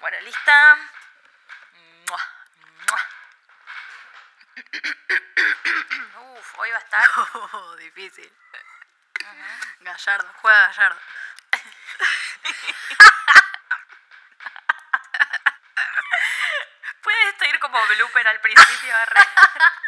Bueno, lista. Mua, mua. Uf, hoy va a estar. Oh, difícil. Gallardo, juega Gallardo. Puede esto ir como blooper al principio,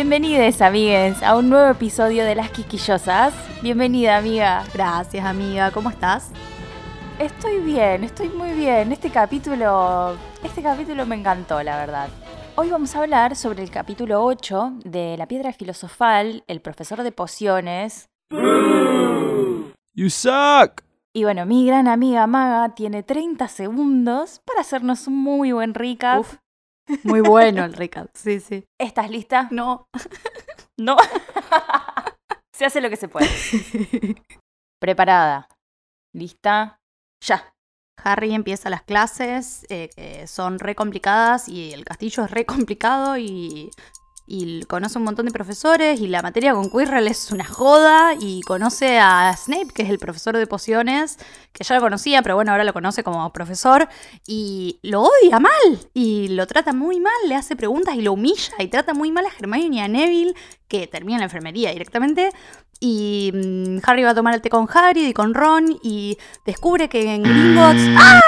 Bienvenidos, amigues, a un nuevo episodio de Las Quisquillosas. Bienvenida, amiga. Gracias, amiga. ¿Cómo estás? Estoy bien, estoy muy bien. Este capítulo, este capítulo me encantó, la verdad. Hoy vamos a hablar sobre el capítulo 8 de La Piedra Filosofal, el profesor de pociones. You suck. Y bueno, mi gran amiga Maga tiene 30 segundos para hacernos un muy buen recap. Uf. Muy bueno el recap. Sí, sí. ¿Estás lista? No. No. se hace lo que se puede. Preparada. ¿Lista? Ya. Harry empieza las clases, eh, que son re complicadas y el castillo es re complicado y, y conoce un montón de profesores y la materia con Quirrell es una joda y conoce a Snape, que es el profesor de pociones, que ya lo conocía, pero bueno, ahora lo conoce como profesor y lo odia mal y lo trata muy mal, le hace preguntas y lo humilla y trata muy mal a Hermione y a Neville, que termina en la enfermería directamente. Y mm, Harry va a tomar el té con Harry y con Ron y descubre que en Gringotts... ¡Ah!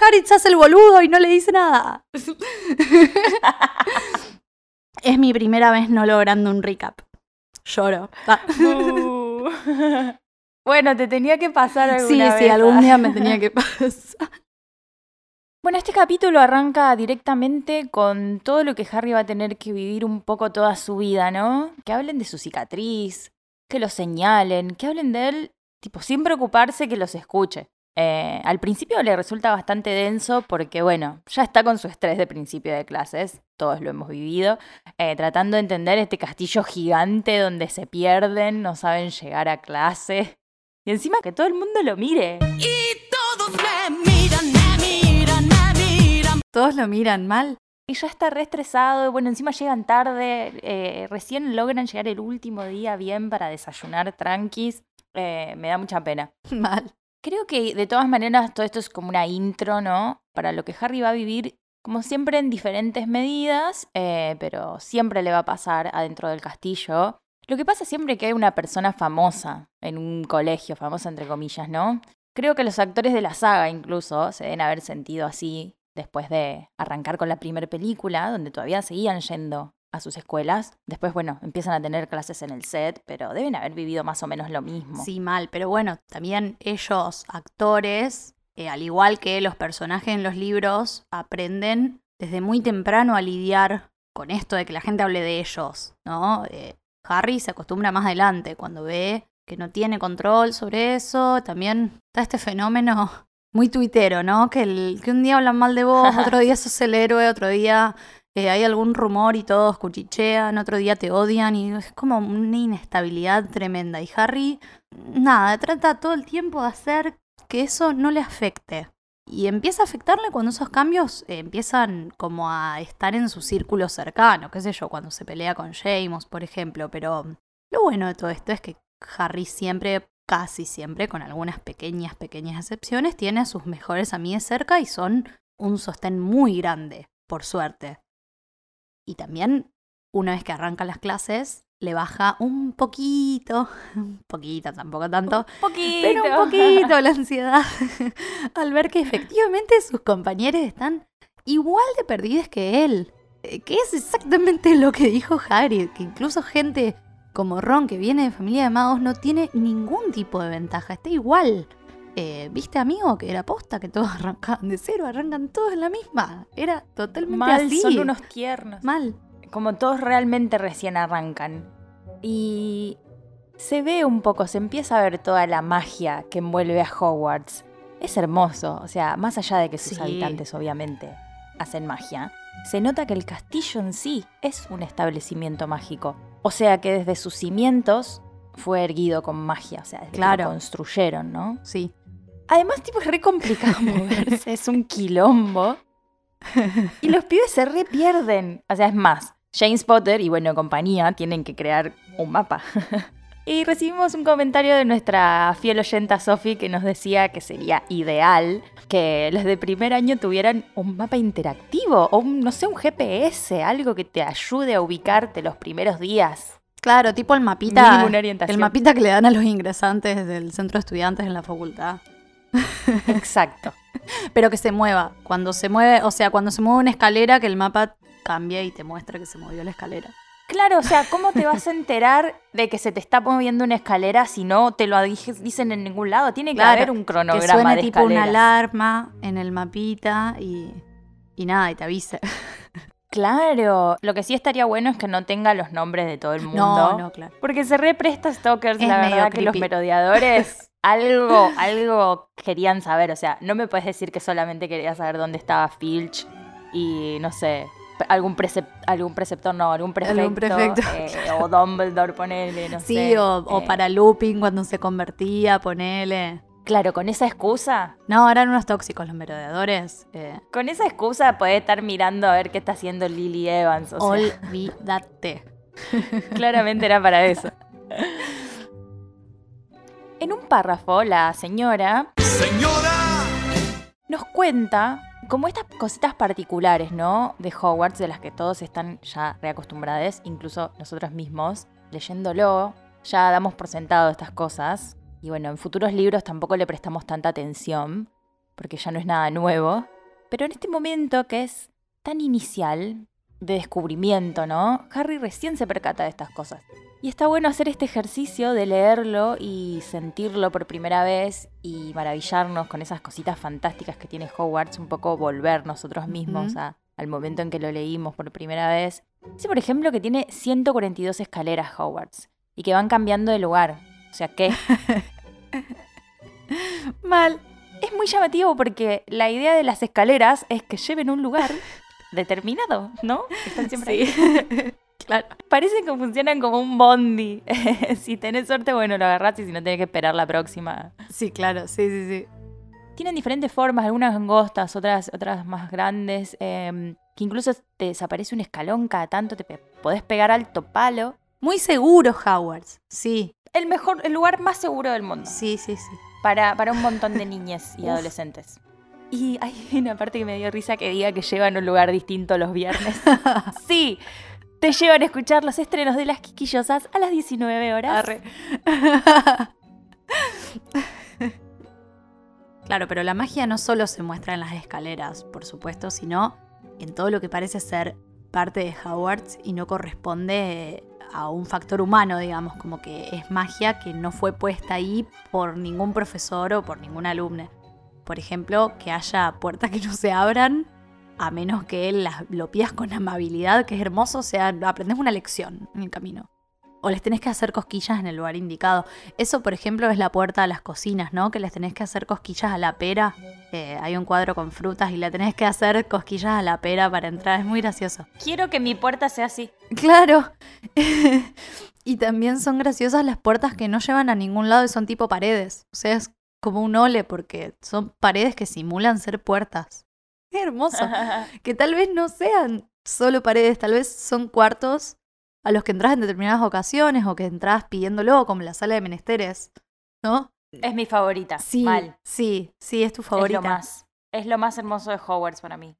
Harry se hace el boludo y no le dice nada. es mi primera vez no logrando un recap. Lloro. Uh. bueno, te tenía que pasar alguna Sí, vez. sí, algún día me tenía que pasar. Bueno, este capítulo arranca directamente con todo lo que Harry va a tener que vivir un poco toda su vida, ¿no? Que hablen de su cicatriz, que lo señalen, que hablen de él, tipo, sin preocuparse que los escuche. Eh, al principio le resulta bastante denso porque, bueno, ya está con su estrés de principio de clases, todos lo hemos vivido, eh, tratando de entender este castillo gigante donde se pierden, no saben llegar a clase. Y encima que todo el mundo lo mire. Todos lo miran mal. Y ya está re estresado, y bueno, encima llegan tarde, eh, recién logran llegar el último día bien para desayunar tranquis. Eh, me da mucha pena. Mal. Creo que de todas maneras todo esto es como una intro, ¿no? Para lo que Harry va a vivir, como siempre en diferentes medidas, eh, pero siempre le va a pasar adentro del castillo. Lo que pasa siempre que hay una persona famosa en un colegio, famosa entre comillas, ¿no? Creo que los actores de la saga incluso se deben haber sentido así después de arrancar con la primera película, donde todavía seguían yendo a sus escuelas. Después, bueno, empiezan a tener clases en el set, pero deben haber vivido más o menos lo mismo. Sí, mal. Pero bueno, también ellos, actores, eh, al igual que los personajes en los libros, aprenden desde muy temprano a lidiar con esto de que la gente hable de ellos, ¿no? Eh, Harry se acostumbra más adelante cuando ve que no tiene control sobre eso. También está este fenómeno muy tuitero, ¿no? Que, el- que un día hablan mal de vos, otro día sos el héroe, otro día hay algún rumor y todos cuchichean, otro día te odian y es como una inestabilidad tremenda. Y Harry, nada, trata todo el tiempo de hacer que eso no le afecte. Y empieza a afectarle cuando esos cambios eh, empiezan como a estar en su círculo cercano, qué sé yo, cuando se pelea con James, por ejemplo. Pero lo bueno de todo esto es que Harry siempre, casi siempre, con algunas pequeñas, pequeñas excepciones, tiene a sus mejores amigos cerca y son un sostén muy grande, por suerte. Y también, una vez que arrancan las clases, le baja un poquito, un poquito, tampoco tanto, Poquito. pero un poquito la ansiedad al ver que efectivamente sus compañeros están igual de perdidos que él. eh, que es exactamente lo que dijo Harry, que incluso gente como Ron, que viene de familia de magos, no tiene ningún tipo de ventaja, está igual. Eh, ¿Viste, amigo, que era posta, que todos arrancaban de cero, arrancan todos en la misma? Era totalmente Mal, así. son unos tiernos. Mal. Como todos realmente recién arrancan. Y se ve un poco, se empieza a ver toda la magia que envuelve a Hogwarts. Es hermoso, o sea, más allá de que sus Sí. habitantes obviamente hacen magia, se nota que el castillo en sí es un establecimiento mágico. O sea que desde sus cimientos fue erguido con magia, o sea, desde que lo construyeron, ¿no? Sí. Además, tipo, es re complicado moverse, es un quilombo. Y los pibes se re pierden. O sea, es más, James Potter y bueno, compañía tienen que crear un mapa. Y recibimos un comentario de nuestra fiel oyenta Sophie que nos decía que sería ideal que los de primer año tuvieran un mapa interactivo o un, no sé, un GPS, algo que te ayude a ubicarte los primeros días. Claro, tipo el mapita. Una orientación. El mapita que le dan a los ingresantes del centro de estudiantes en la facultad. Exacto. Pero que se mueva. Cuando se mueve, o sea, cuando se mueve una escalera, que el mapa cambie y te muestra que se movió la escalera. Claro, o sea, ¿cómo te vas a enterar de que se te está moviendo una escalera si no te lo dicen en ningún lado? Tiene que Claro, haber un Que cronograma suene de tipo una alarma en el mapita y, y nada, y te avisa. Claro, lo que sí estaría bueno es que no tenga los nombres de todo el mundo. No, no, claro. Porque se represta Stalkers, Es la verdad que los merodeadores algo, algo querían saber. O sea, no me puedes decir que solamente quería saber dónde estaba Filch y no sé, algún, algún preceptor, no, algún prefecto. Algún prefecto. eh, o Dumbledore, ponele, no Sí, sé. o, o eh, para looping cuando se convertía, ponele. Claro, con esa excusa, No, eran unos tóxicos los merodeadores. Eh, con esa excusa podés estar mirando a ver qué está haciendo Lily Evans. O sea, olvídate. Claramente era para eso. En un párrafo, la señora nos cuenta como estas cositas particulares, ¿no? De Hogwarts, de las que todos están ya reacostumbrados, incluso nosotros mismos, leyéndolo, ya damos por sentado estas cosas. Y bueno, en futuros libros tampoco le prestamos tanta atención, porque ya no es nada nuevo. Pero en este momento que es tan inicial, de descubrimiento, ¿no? Harry recién se percata de estas cosas. Y está bueno hacer este ejercicio de leerlo y sentirlo por primera vez y maravillarnos con esas cositas fantásticas que tiene Hogwarts, un poco volver nosotros mismos a- al momento en que lo leímos por primera vez. Dice, por ejemplo, que tiene 142 escaleras Hogwarts y que van cambiando de lugar. O sea que Mal. es muy llamativo porque la idea de las escaleras es que lleven un lugar determinado, ¿no? Están siempre ahí. claro. Parecen que funcionan como un bondi. si tenés suerte, bueno, lo agarrás y si no tenés que esperar la próxima. Sí, claro, sí, sí, sí. Tienen diferentes formas, algunas angostas, otras, otras más grandes, em, que incluso te desaparece un escalón cada tanto, te pe- podés pegar alto palo. Muy seguro, Howards. Sí, El mejor, el lugar más seguro del mundo sí, sí, sí. para, para un montón de niñas y adolescentes. Y hay una parte que me dio risa que diga que llevan un lugar distinto los viernes. sí, te llevan a escuchar los estrenos de las Quiquillosas a las 19 horas. Arre. claro, pero la magia no solo se muestra en las escaleras, por supuesto, sino en todo lo que parece ser parte de Hogwarts y no corresponde a un factor humano, digamos, como que es magia que no fue puesta ahí por ningún profesor o por ningún alumno. Por ejemplo, que haya puertas que no se abran a menos que las, lo pidas con amabilidad, que es hermoso, o sea, aprendes una lección en el camino. O les tenés que hacer cosquillas en el lugar indicado. Eso, por ejemplo, es la puerta a las cocinas, ¿no? Que les tenés que hacer cosquillas a la pera. Eh, hay un cuadro con frutas y le tenés que hacer cosquillas a la pera para entrar. Es muy gracioso. Quiero que mi puerta sea así. Claro. y también son graciosas las puertas que no llevan a ningún lado y son tipo paredes. O sea, es como un ole porque son paredes que simulan ser puertas. Hermoso. que tal vez no sean solo paredes, tal vez son cuartos a los que entras en determinadas ocasiones o que entras pidiéndolo, como la sala de menesteres, ¿no? es mi favorita. Sí, Mal. sí, sí, es tu favorita. Es lo más. Es lo más hermoso de Hogwarts para mí.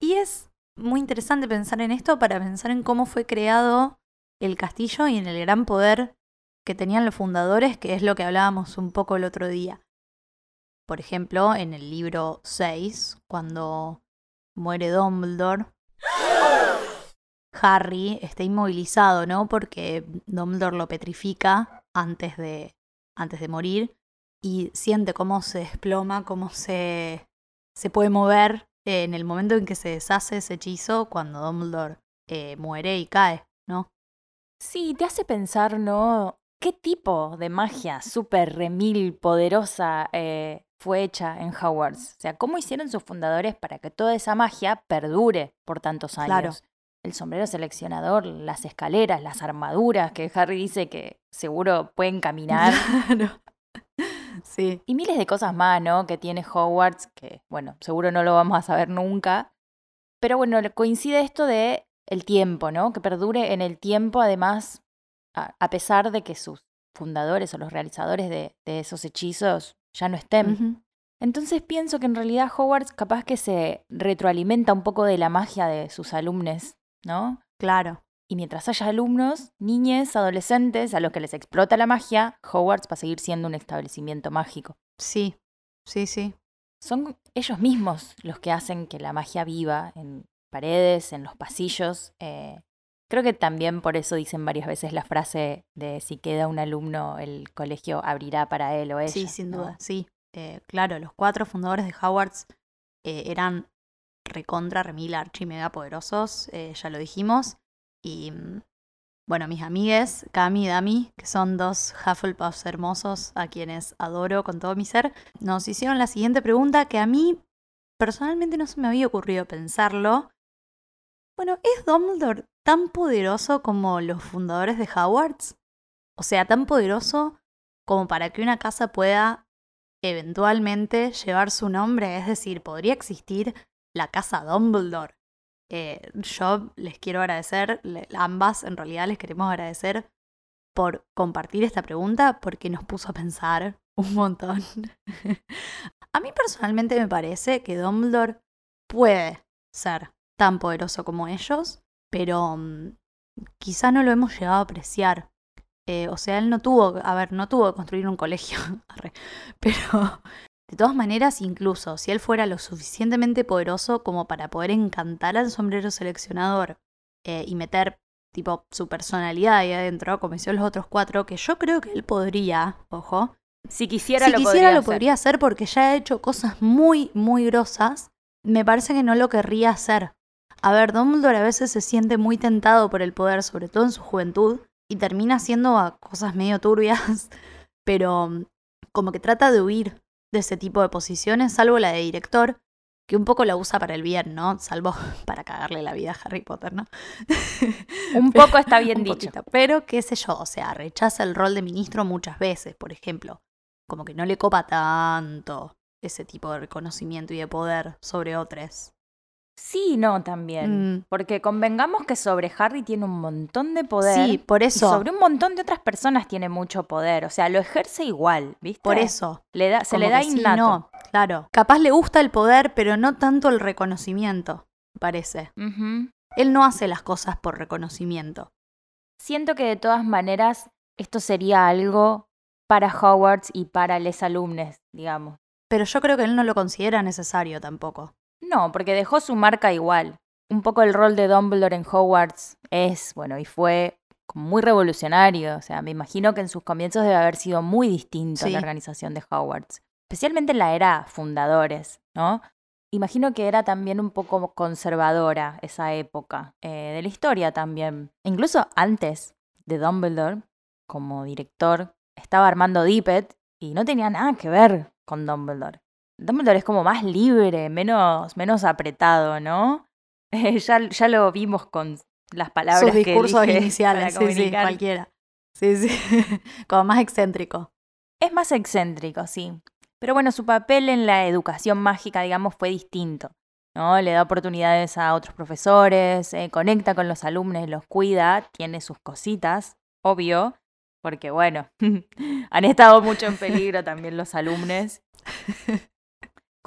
Y es muy interesante pensar en esto para pensar en cómo fue creado el castillo y en el gran poder que tenían los fundadores, que es lo que hablábamos un poco el otro día. Por ejemplo, en el libro 6, cuando muere Dumbledore, Harry esté inmovilizado, ¿no? Porque Dumbledore lo petrifica antes de, antes de morir y siente cómo se desploma, cómo se, se puede mover en el momento en que se deshace ese hechizo cuando Dumbledore eh, muere y cae, ¿no? Sí, te hace pensar, ¿no? ¿Qué tipo de magia súper remil poderosa eh, fue hecha en Hogwarts? O sea, ¿cómo hicieron sus fundadores para que toda esa magia perdure por tantos años? Claro. El sombrero seleccionador, las escaleras, las armaduras, que Harry dice que seguro pueden caminar. Claro. Sí. Y miles de cosas más, ¿no? Que tiene Hogwarts, que, bueno, seguro no lo vamos a saber nunca. Pero bueno, coincide esto de el tiempo, ¿no? Que perdure en el tiempo, además, a, a pesar de que sus fundadores o los realizadores de, de esos hechizos ya no estén. Entonces pienso que en realidad Hogwarts capaz que se retroalimenta un poco de la magia de sus alumnos, ¿no? Claro. Y mientras haya alumnos, niñes, adolescentes a los que les explota la magia, Hogwarts va a seguir siendo un establecimiento mágico. Sí. Sí, sí. Son ellos mismos los que hacen que la magia viva en paredes, en los pasillos. eh, creo que también por eso dicen varias veces la frase de si queda un alumno, el colegio abrirá para él o ella. Sí, sin ¿no? duda, sí. Eh, claro, los cuatro fundadores de Hogwarts eh, eran recontra, remil, archi, mega poderosos, eh, ya lo dijimos. Y mm, bueno, mis amigues, Cami y Dami, que son dos Hufflepuffs hermosos a quienes adoro con todo mi ser, nos hicieron la siguiente pregunta que a mí personalmente no se me había ocurrido pensarlo. Bueno, ¿es Dumbledore tan poderoso como los fundadores de Hogwarts? O sea, tan poderoso como para que una casa pueda eventualmente llevar su nombre, es decir, podría existir la casa Dumbledore. Eh, yo les quiero agradecer, ambas en realidad les queremos agradecer por compartir esta pregunta porque nos puso a pensar un montón. a mí personalmente me parece que Dumbledore puede ser tan poderoso como ellos, pero mm, quizá no lo hemos llegado a apreciar. Eh, o sea, él no tuvo, a ver, no tuvo que construir un colegio, pero de todas maneras, incluso si él fuera lo suficientemente poderoso como para poder encantar al sombrero seleccionador eh, y meter tipo su personalidad ahí adentro, como hicieron los otros cuatro, que yo creo que él podría, ojo, Si quisiera si lo quisiera podría lo hacer. podría hacer porque ya ha hecho cosas muy, muy grosas. Me parece que no lo querría hacer. A ver, Dumbledore a veces se siente muy tentado por el poder, sobre todo en su juventud, y termina haciendo cosas medio turbias, pero mm, como que trata de huir de ese tipo de posiciones, salvo la de director, que un poco la usa para el bien, ¿no? Salvo para cagarle la vida a Harry Potter, ¿no? Un poco está bien dicho. poquito. Pero qué sé yo, o sea, rechaza el rol de ministro muchas veces, por ejemplo. Como que no le copa tanto ese tipo de reconocimiento y de poder sobre otros. Sí, no, también. Mm. Porque convengamos que sobre Harry tiene un montón de poder. Sí, por Y eso. sobre un montón de otras personas tiene mucho poder. O sea, lo ejerce igual, ¿viste? Por eso. Le da, se Como le da que sí, innato. no, claro. Capaz le gusta el poder, pero no tanto el reconocimiento, parece. Él no hace las cosas por reconocimiento. Siento que de todas maneras esto sería algo para Hogwarts y para les alumnes, digamos. Pero yo creo que él no lo considera necesario tampoco. No, porque dejó su marca igual. Un poco el rol de Dumbledore en Hogwarts es, bueno, y fue muy revolucionario. O sea, me imagino que en sus comienzos debe haber sido muy distinto Sí. la organización de Hogwarts. Especialmente en la era fundadores, ¿no? Imagino que era también un poco conservadora esa época eh, de la historia también. Incluso antes de Dumbledore, como director, estaba Armando Dippet y no tenía nada que ver con Dumbledore. Dumbledore es como más libre, menos, menos apretado, ¿no? Eh, ya, ya lo vimos con las palabras Sus que discursos iniciales, sí, cualquiera. Sí, sí. Como más excéntrico. Es más excéntrico, sí. Pero bueno, su papel en la educación mágica, digamos, fue distinto. ¿no? Le da oportunidades a otros profesores, eh, conecta con los alumnos, los cuida, tiene sus cositas, obvio, porque bueno, han estado mucho en peligro también los alumnos.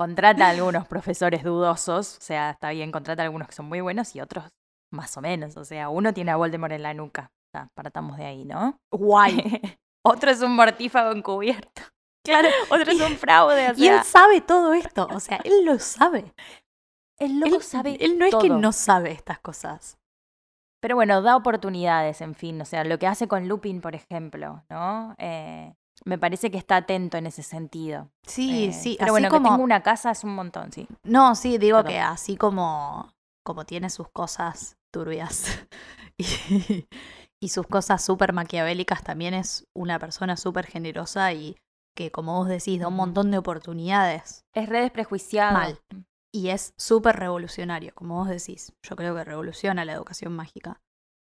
Contrata a algunos profesores dudosos, o sea, está bien, contrata a algunos que son muy buenos y otros más o menos. O sea, uno tiene a Voldemort en la nuca. O sea, partamos de ahí, ¿no? Guay. Otro es un mortífago encubierto. Claro. Otro es un fraude, o Y él sabe todo esto. O sea, él lo sabe. él, sabe él no es que no sabe estas cosas. Pero bueno, da oportunidades, en fin. O sea, lo que hace con Lupin, por ejemplo, ¿no? Eh, me parece que está atento en ese sentido. Sí, Eh, sí. Pero así bueno, como... que tenga una casa es un montón, sí. No, sí, digo Perdón. que así como, como tiene sus cosas turbias y, y sus cosas súper maquiavélicas, también es una persona súper generosa y que, como vos decís, da un montón de oportunidades. Es re desprejuiciado. Mal. Y es súper revolucionario, como vos decís. Yo creo que revoluciona la educación mágica.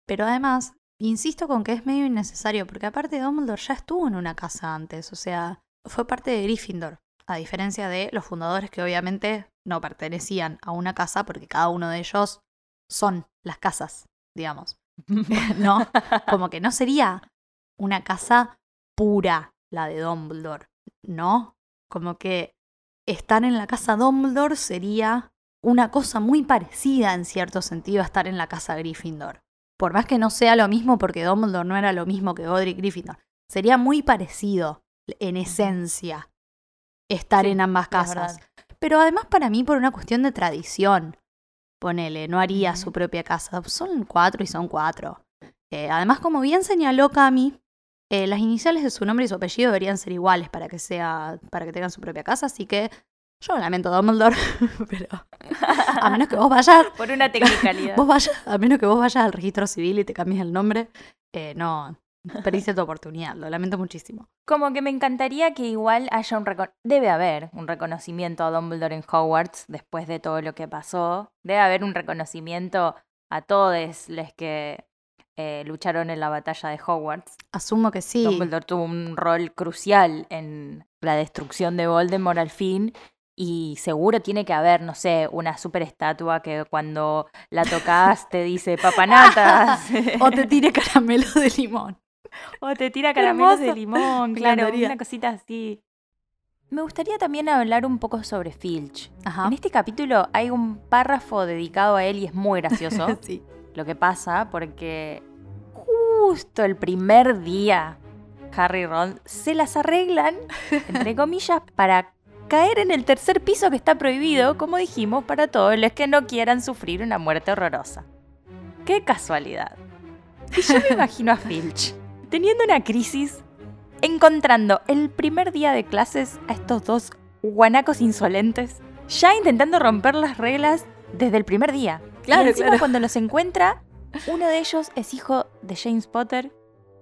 Pero además, insisto con que es medio innecesario, porque aparte Dumbledore ya estuvo en una casa antes, o sea, fue parte de Gryffindor, a diferencia de los fundadores que obviamente no pertenecían a una casa, porque cada uno de ellos son las casas, digamos. ¿No? Como que no sería una casa pura la de Dumbledore, ¿no? Como que estar en la casa Dumbledore sería una cosa muy parecida en cierto sentido a estar en la casa Gryffindor. Por más que no sea lo mismo porque Dumbledore no era lo mismo que Godric Gryffindor, sería muy parecido en esencia estar Sí, en ambas casas. Pero además para mí por una cuestión de tradición. Ponele, no haría su propia casa. Son cuatro y son cuatro. Eh, además, como bien señaló Cami, eh, las iniciales de su nombre y su apellido deberían ser iguales para que sea, para que tengan su propia casa, así que yo lamento Dumbledore, pero a menos que vos vayas, Por una tecnicalidad. vos vayas, a menos que vos vayas al registro civil y te cambies el nombre, eh, no, perdiste tu oportunidad, lo lamento muchísimo. Como que me encantaría que igual haya un recono- debe haber un reconocimiento a Dumbledore en Hogwarts después de todo lo que pasó. Debe haber un reconocimiento a todos los que eh, lucharon en la batalla de Hogwarts. Asumo que sí. Dumbledore tuvo un rol crucial en la destrucción de Voldemort al fin. Y seguro tiene que haber, no sé, una super estatua que cuando la tocas te dice papanatas. O te tire caramelo de limón. O te tira caramelos de limón, claro, una cosita así. Me gustaría también hablar un poco sobre Filch. Ajá. En este capítulo hay un párrafo dedicado a él y es muy gracioso sí. lo que pasa porque justo el primer día Harry y Ron se las arreglan, entre comillas, para caer en el tercer piso que está prohibido, como dijimos, para todos los que no quieran sufrir una muerte horrorosa. ¡Qué casualidad! Y yo me imagino a Filch teniendo una crisis, encontrando el primer día de clases a estos dos guanacos insolentes, ya intentando romper las reglas desde el primer día. Claro, y encima claro. cuando los encuentra, uno de ellos es hijo de James Potter,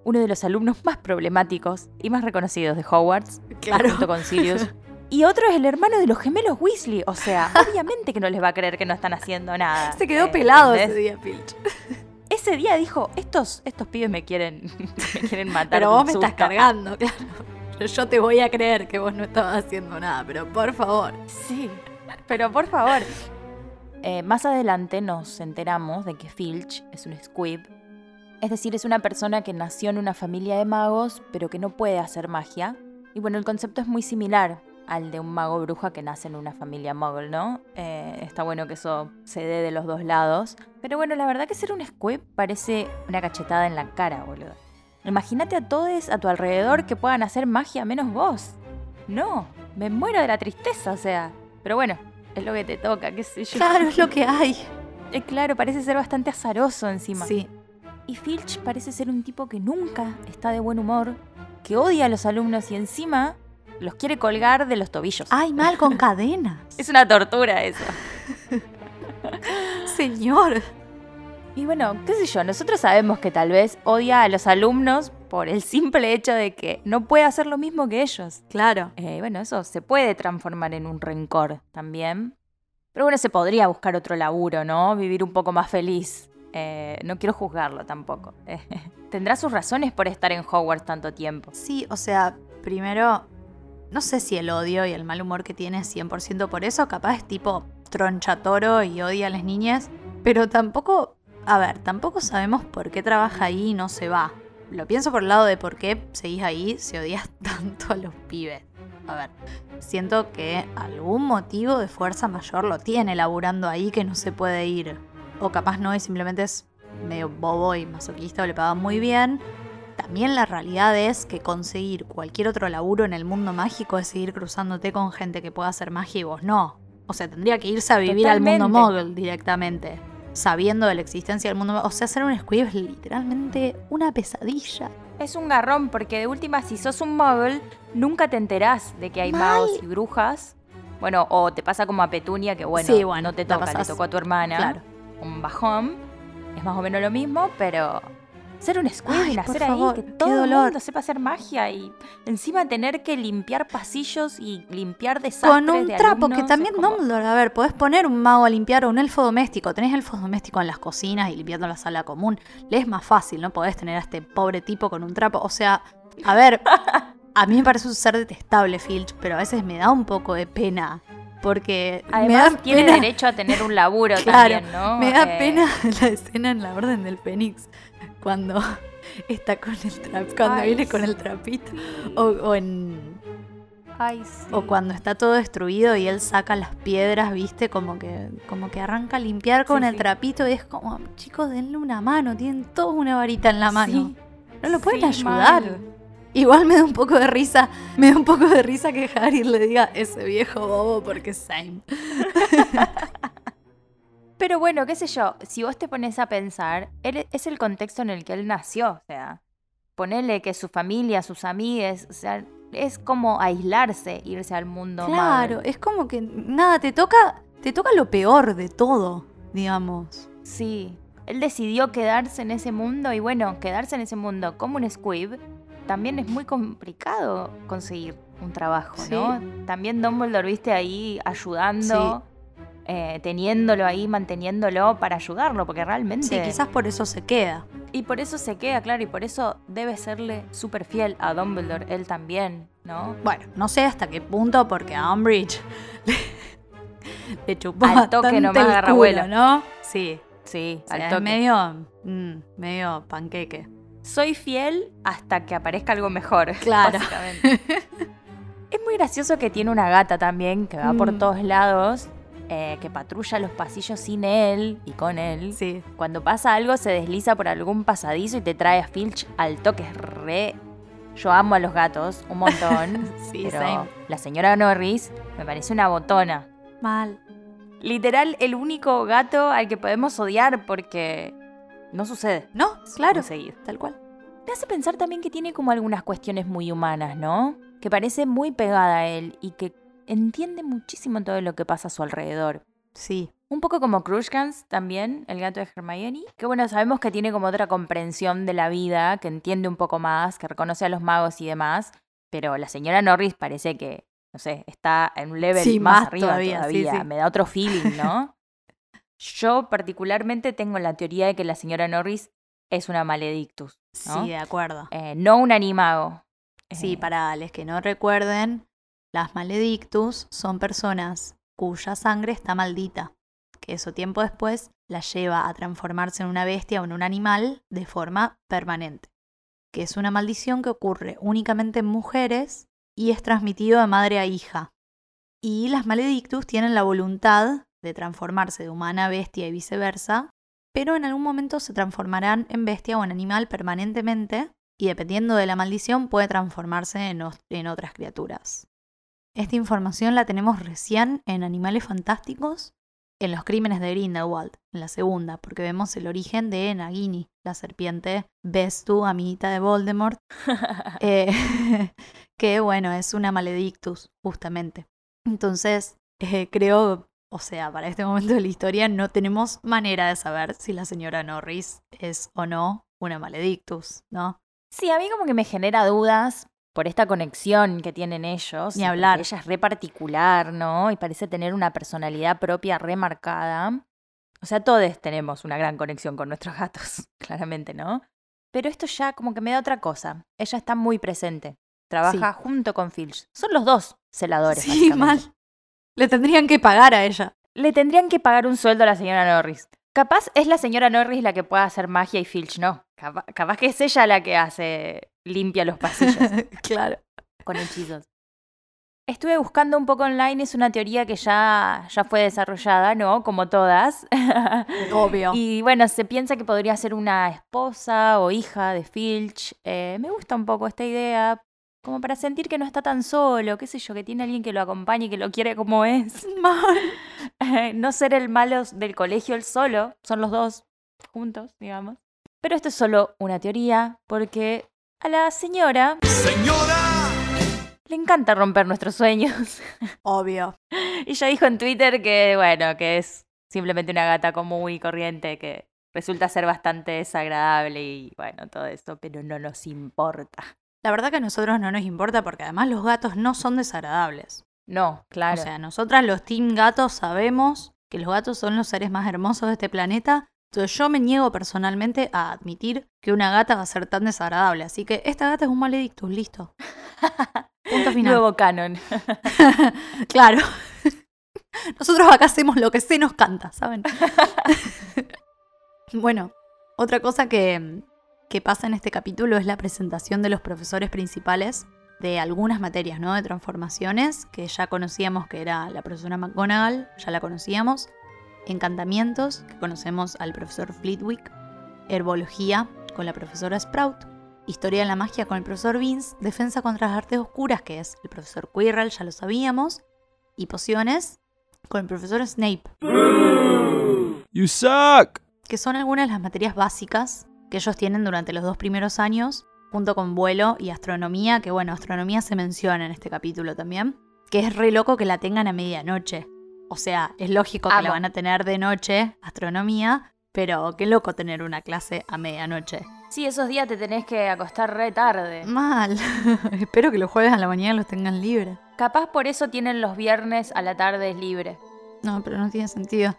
uno de los alumnos más problemáticos y más reconocidos de Hogwarts, Claro. junto con Sirius. Y otro es el hermano de los gemelos Weasley. O sea, obviamente que no les va a creer que no están haciendo nada. Se quedó Eh, pelado ¿entendés? ese día, Filch. Ese día dijo, estos, estos pibes me quieren, me quieren matar. Pero vos me estás susto". cargando, claro. Yo- Yo te voy a creer que vos no estabas haciendo nada, pero por favor. Sí, pero por favor. Eh, más adelante nos enteramos de que Filch es un squib. Es decir, es una persona que nació en una familia de magos, pero que no puede hacer magia. Y bueno, el concepto es muy similar al de un mago bruja que nace en una familia muggle, ¿no? Eh, está bueno que eso se dé de los dos lados. Pero bueno, la verdad que ser un squib parece una cachetada en la cara, boludo. Imagínate a todos a tu alrededor que puedan hacer magia menos vos. No, me muero de la tristeza, o sea. Pero bueno, es lo que te toca, qué sé yo. Claro, es lo que hay. Eh, claro, parece ser bastante azaroso encima. Sí. Y Filch parece ser un tipo que nunca está de buen humor, que odia a los alumnos y encima los quiere colgar de los tobillos. Ay, mal con cadenas. Es una tortura eso. Señor. Y bueno, qué sé yo, nosotros sabemos que tal vez odia a los alumnos por el simple hecho de que no puede hacer lo mismo que ellos. Claro. Eh, bueno, eso se puede transformar en un rencor también. Pero bueno, se podría buscar otro laburo, ¿no? Vivir un poco más feliz. Eh, no quiero juzgarlo tampoco. Eh, tendrá sus razones por estar en Hogwarts tanto tiempo. Sí, o sea, primero, no sé si el odio y el mal humor que tiene es 100% por eso, capaz es tipo tronchatoro y odia a las niñas, pero tampoco, a ver, tampoco sabemos por qué trabaja ahí y no se va. Lo pienso por el lado de por qué seguís ahí si odias tanto a los pibes. A ver, siento que algún motivo de fuerza mayor lo tiene laburando ahí que no se puede ir. O capaz no y simplemente es medio bobo y masoquista o le pagan muy bien. También la realidad es que conseguir cualquier otro laburo en el mundo mágico es seguir cruzándote con gente que pueda hacer magia y vos no. O sea, tendría que irse a vivir al mundo mogul directamente. sabiendo de la existencia del mundo. O sea, ser un squib es literalmente una pesadilla. Es un garrón, porque de última, si sos un muggle, nunca te enterás de que hay Mal. magos y brujas. Bueno, o te pasa como a Petunia, que bueno, Sí, bueno, no te toca, le tocó a tu hermana. Claro. Un bajón. Es más o menos lo mismo, pero ser un squib Ay, nacer ahí, favor, que todo el mundo sepa hacer magia y encima tener que limpiar pasillos y limpiar desastres Con un de trapo, que también como- Dumbledore, a ver, podés poner un mago a limpiar o un elfo doméstico. Tenés elfos domésticos en las cocinas y limpiando la sala común. Le es más fácil, no podés tener a este pobre tipo con un trapo. O sea, a ver, a mí me parece un ser detestable, Filch, pero a veces me da un poco de pena. Porque me Además, da tiene pena, derecho a tener un laburo Claro, también, ¿no? Me da Eh, pena la escena en la Orden del Fénix cuando está con el trap, cuando Ay, viene con el trapito o, o en Ay, sí. o cuando está todo destruido y él saca las piedras, ¿viste? Como que como que arranca a limpiar con Sí, el trapito y es como, chicos, denle una mano, tienen todos una varita en la mano. Sí. No lo pueden ayudar. mal. Igual me da un poco de risa, me da un poco de risa que Harry le diga ese viejo bobo porque same. Pero bueno, qué sé yo, si vos te pones a pensar, él- es el contexto en el que él nació, o sea, ponele que su familia, sus amigues, o sea, es como aislarse, irse al mundo Claro, es como que nada, te toca, te toca lo peor de todo, digamos. Sí, él decidió quedarse en ese mundo y bueno, quedarse en ese mundo como un squib también es muy complicado conseguir un trabajo, ¿no? También Dumbledore, viste, ahí ayudando, eh, teniéndolo ahí, manteniéndolo para ayudarlo, porque realmente... Sí, quizás por eso se queda. Y por eso se queda, claro, y por eso debe serle súper fiel a Dumbledore, él también, ¿no? Bueno, no sé hasta qué punto, porque a Umbridge le, le chupó Al toque nomás agarra vuelo. ¿no? Sí, Sí, o sea, al es toque. medio, mm, medio panqueque. Soy fiel hasta que aparezca algo mejor. Claro. básicamente. es muy gracioso que tiene una gata también, que va por Mm. todos lados, eh, que patrulla los pasillos sin él y con él. Sí, Cuando pasa algo, se desliza por algún pasadizo y te trae a Filch al toque. Es re. Yo amo a los gatos un montón. sí, pero same. la señora Norris me parece una botona. Mal. Literal, el único gato al que podemos odiar porque no sucede. No, claro, conseguido. tal cual. Me hace pensar también que tiene como algunas cuestiones muy humanas, ¿no? Que parece muy pegada a él y que entiende muchísimo todo lo que pasa a su alrededor. Sí, Un poco como Crushkans también, el gato de Hermione. Que bueno, sabemos que tiene como otra comprensión de la vida, que entiende un poco más, que reconoce a los magos y demás. Pero la señora Norris parece que, no sé, está en un level Sí, más, más arriba todavía, todavía. sí, sí. Me da otro feeling, ¿no? Yo particularmente tengo la teoría de que la señora Norris es una maledictus, ¿no? sí, de acuerdo. Eh, no un animago. Sí, Eh, para los que no recuerden, las maledictus son personas cuya sangre está maldita, que eso tiempo después la lleva a transformarse en una bestia o en un animal de forma permanente, que es una maldición que ocurre únicamente en mujeres y es transmitido de madre a hija. Y las maledictus tienen la voluntad de transformarse de humana a bestia y viceversa, pero en algún momento se transformarán en bestia o en animal permanentemente y dependiendo de la maldición puede transformarse en, otras criaturas. Esta información la tenemos recién en Animales Fantásticos, en los crímenes de Grindelwald, en la segunda, porque vemos el origen de Nagini, la serpiente Bestu, amiguita de Voldemort, eh, que bueno, es una maledictus, justamente. Entonces, eh, creo, o sea, para este momento de la historia no tenemos manera de saber si la señora Norris es o no una maledictus, ¿no? Sí, a mí como que me genera dudas por esta conexión que tienen ellos. Ni hablar. Ella es re particular, ¿no? Y parece tener una personalidad propia remarcada. O sea, todos tenemos una gran conexión con nuestros gatos, claramente, ¿no? Pero esto ya como que me da otra cosa. Ella está muy presente. Trabaja junto con Filch. Son los dos celadores. Sí, mal. Le tendrían que pagar a ella. Le tendrían que pagar un sueldo a la señora Norris. Capaz es la señora Norris la que pueda hacer magia y Filch no. Capaz, capaz que es ella la que hace, limpia los pasillos claro. con hechizos. Estuve buscando un poco online, es una teoría que ya, ya fue desarrollada, ¿no? Como todas. Obvio. y bueno, se piensa que podría ser una esposa o hija de Filch. Eh, me gusta un poco esta idea. Como para sentir que no está tan solo, qué sé yo, que tiene alguien que lo acompañe y que lo quiere como es. Mal. no ser el malo del colegio el solo, son los dos juntos, digamos. Pero esto es solo una teoría, porque a la señora le encanta romper nuestros sueños. Obvio. Y ya dijo en Twitter que, bueno, que es simplemente una gata común y corriente que resulta ser bastante desagradable y, bueno, todo esto, pero no nos importa. La verdad que a nosotros no nos importa porque además los gatos no son desagradables. No, claro. O sea, nosotras los team gatos sabemos que los gatos son los seres más hermosos de este planeta. Entonces yo me niego personalmente a admitir que una gata va a ser tan desagradable. Así que esta gata es un maledictus, listo. Punto final. Nuevo canon. claro. Nosotros acá hacemos lo que se nos canta, ¿saben? bueno, otra cosa que, que pasa en este capítulo es la presentación de los profesores principales de algunas materias, ¿no? De transformaciones, que ya conocíamos que era la profesora McGonagall, ya la conocíamos. Encantamientos, que conocemos al profesor Flitwick. Herbología, con la profesora Sprout. Historia de la magia con el profesor Vince. Defensa contra las artes oscuras, que es el profesor Quirrell, ya lo sabíamos. Y pociones, con el profesor Snape. You suck! Que son algunas de las materias básicas que ellos tienen durante los dos primeros años, junto con vuelo y astronomía, que bueno, astronomía se menciona en este capítulo también, que es re loco que la tengan a medianoche. O sea, es lógico que la van a tener de noche, astronomía, pero qué loco tener una clase a medianoche. Sí, esos días te tenés que acostar re tarde. Mal. Espero que los jueves a la mañana los tengan libres. Capaz por eso tienen los viernes a la tarde libre. No, pero no tiene sentido.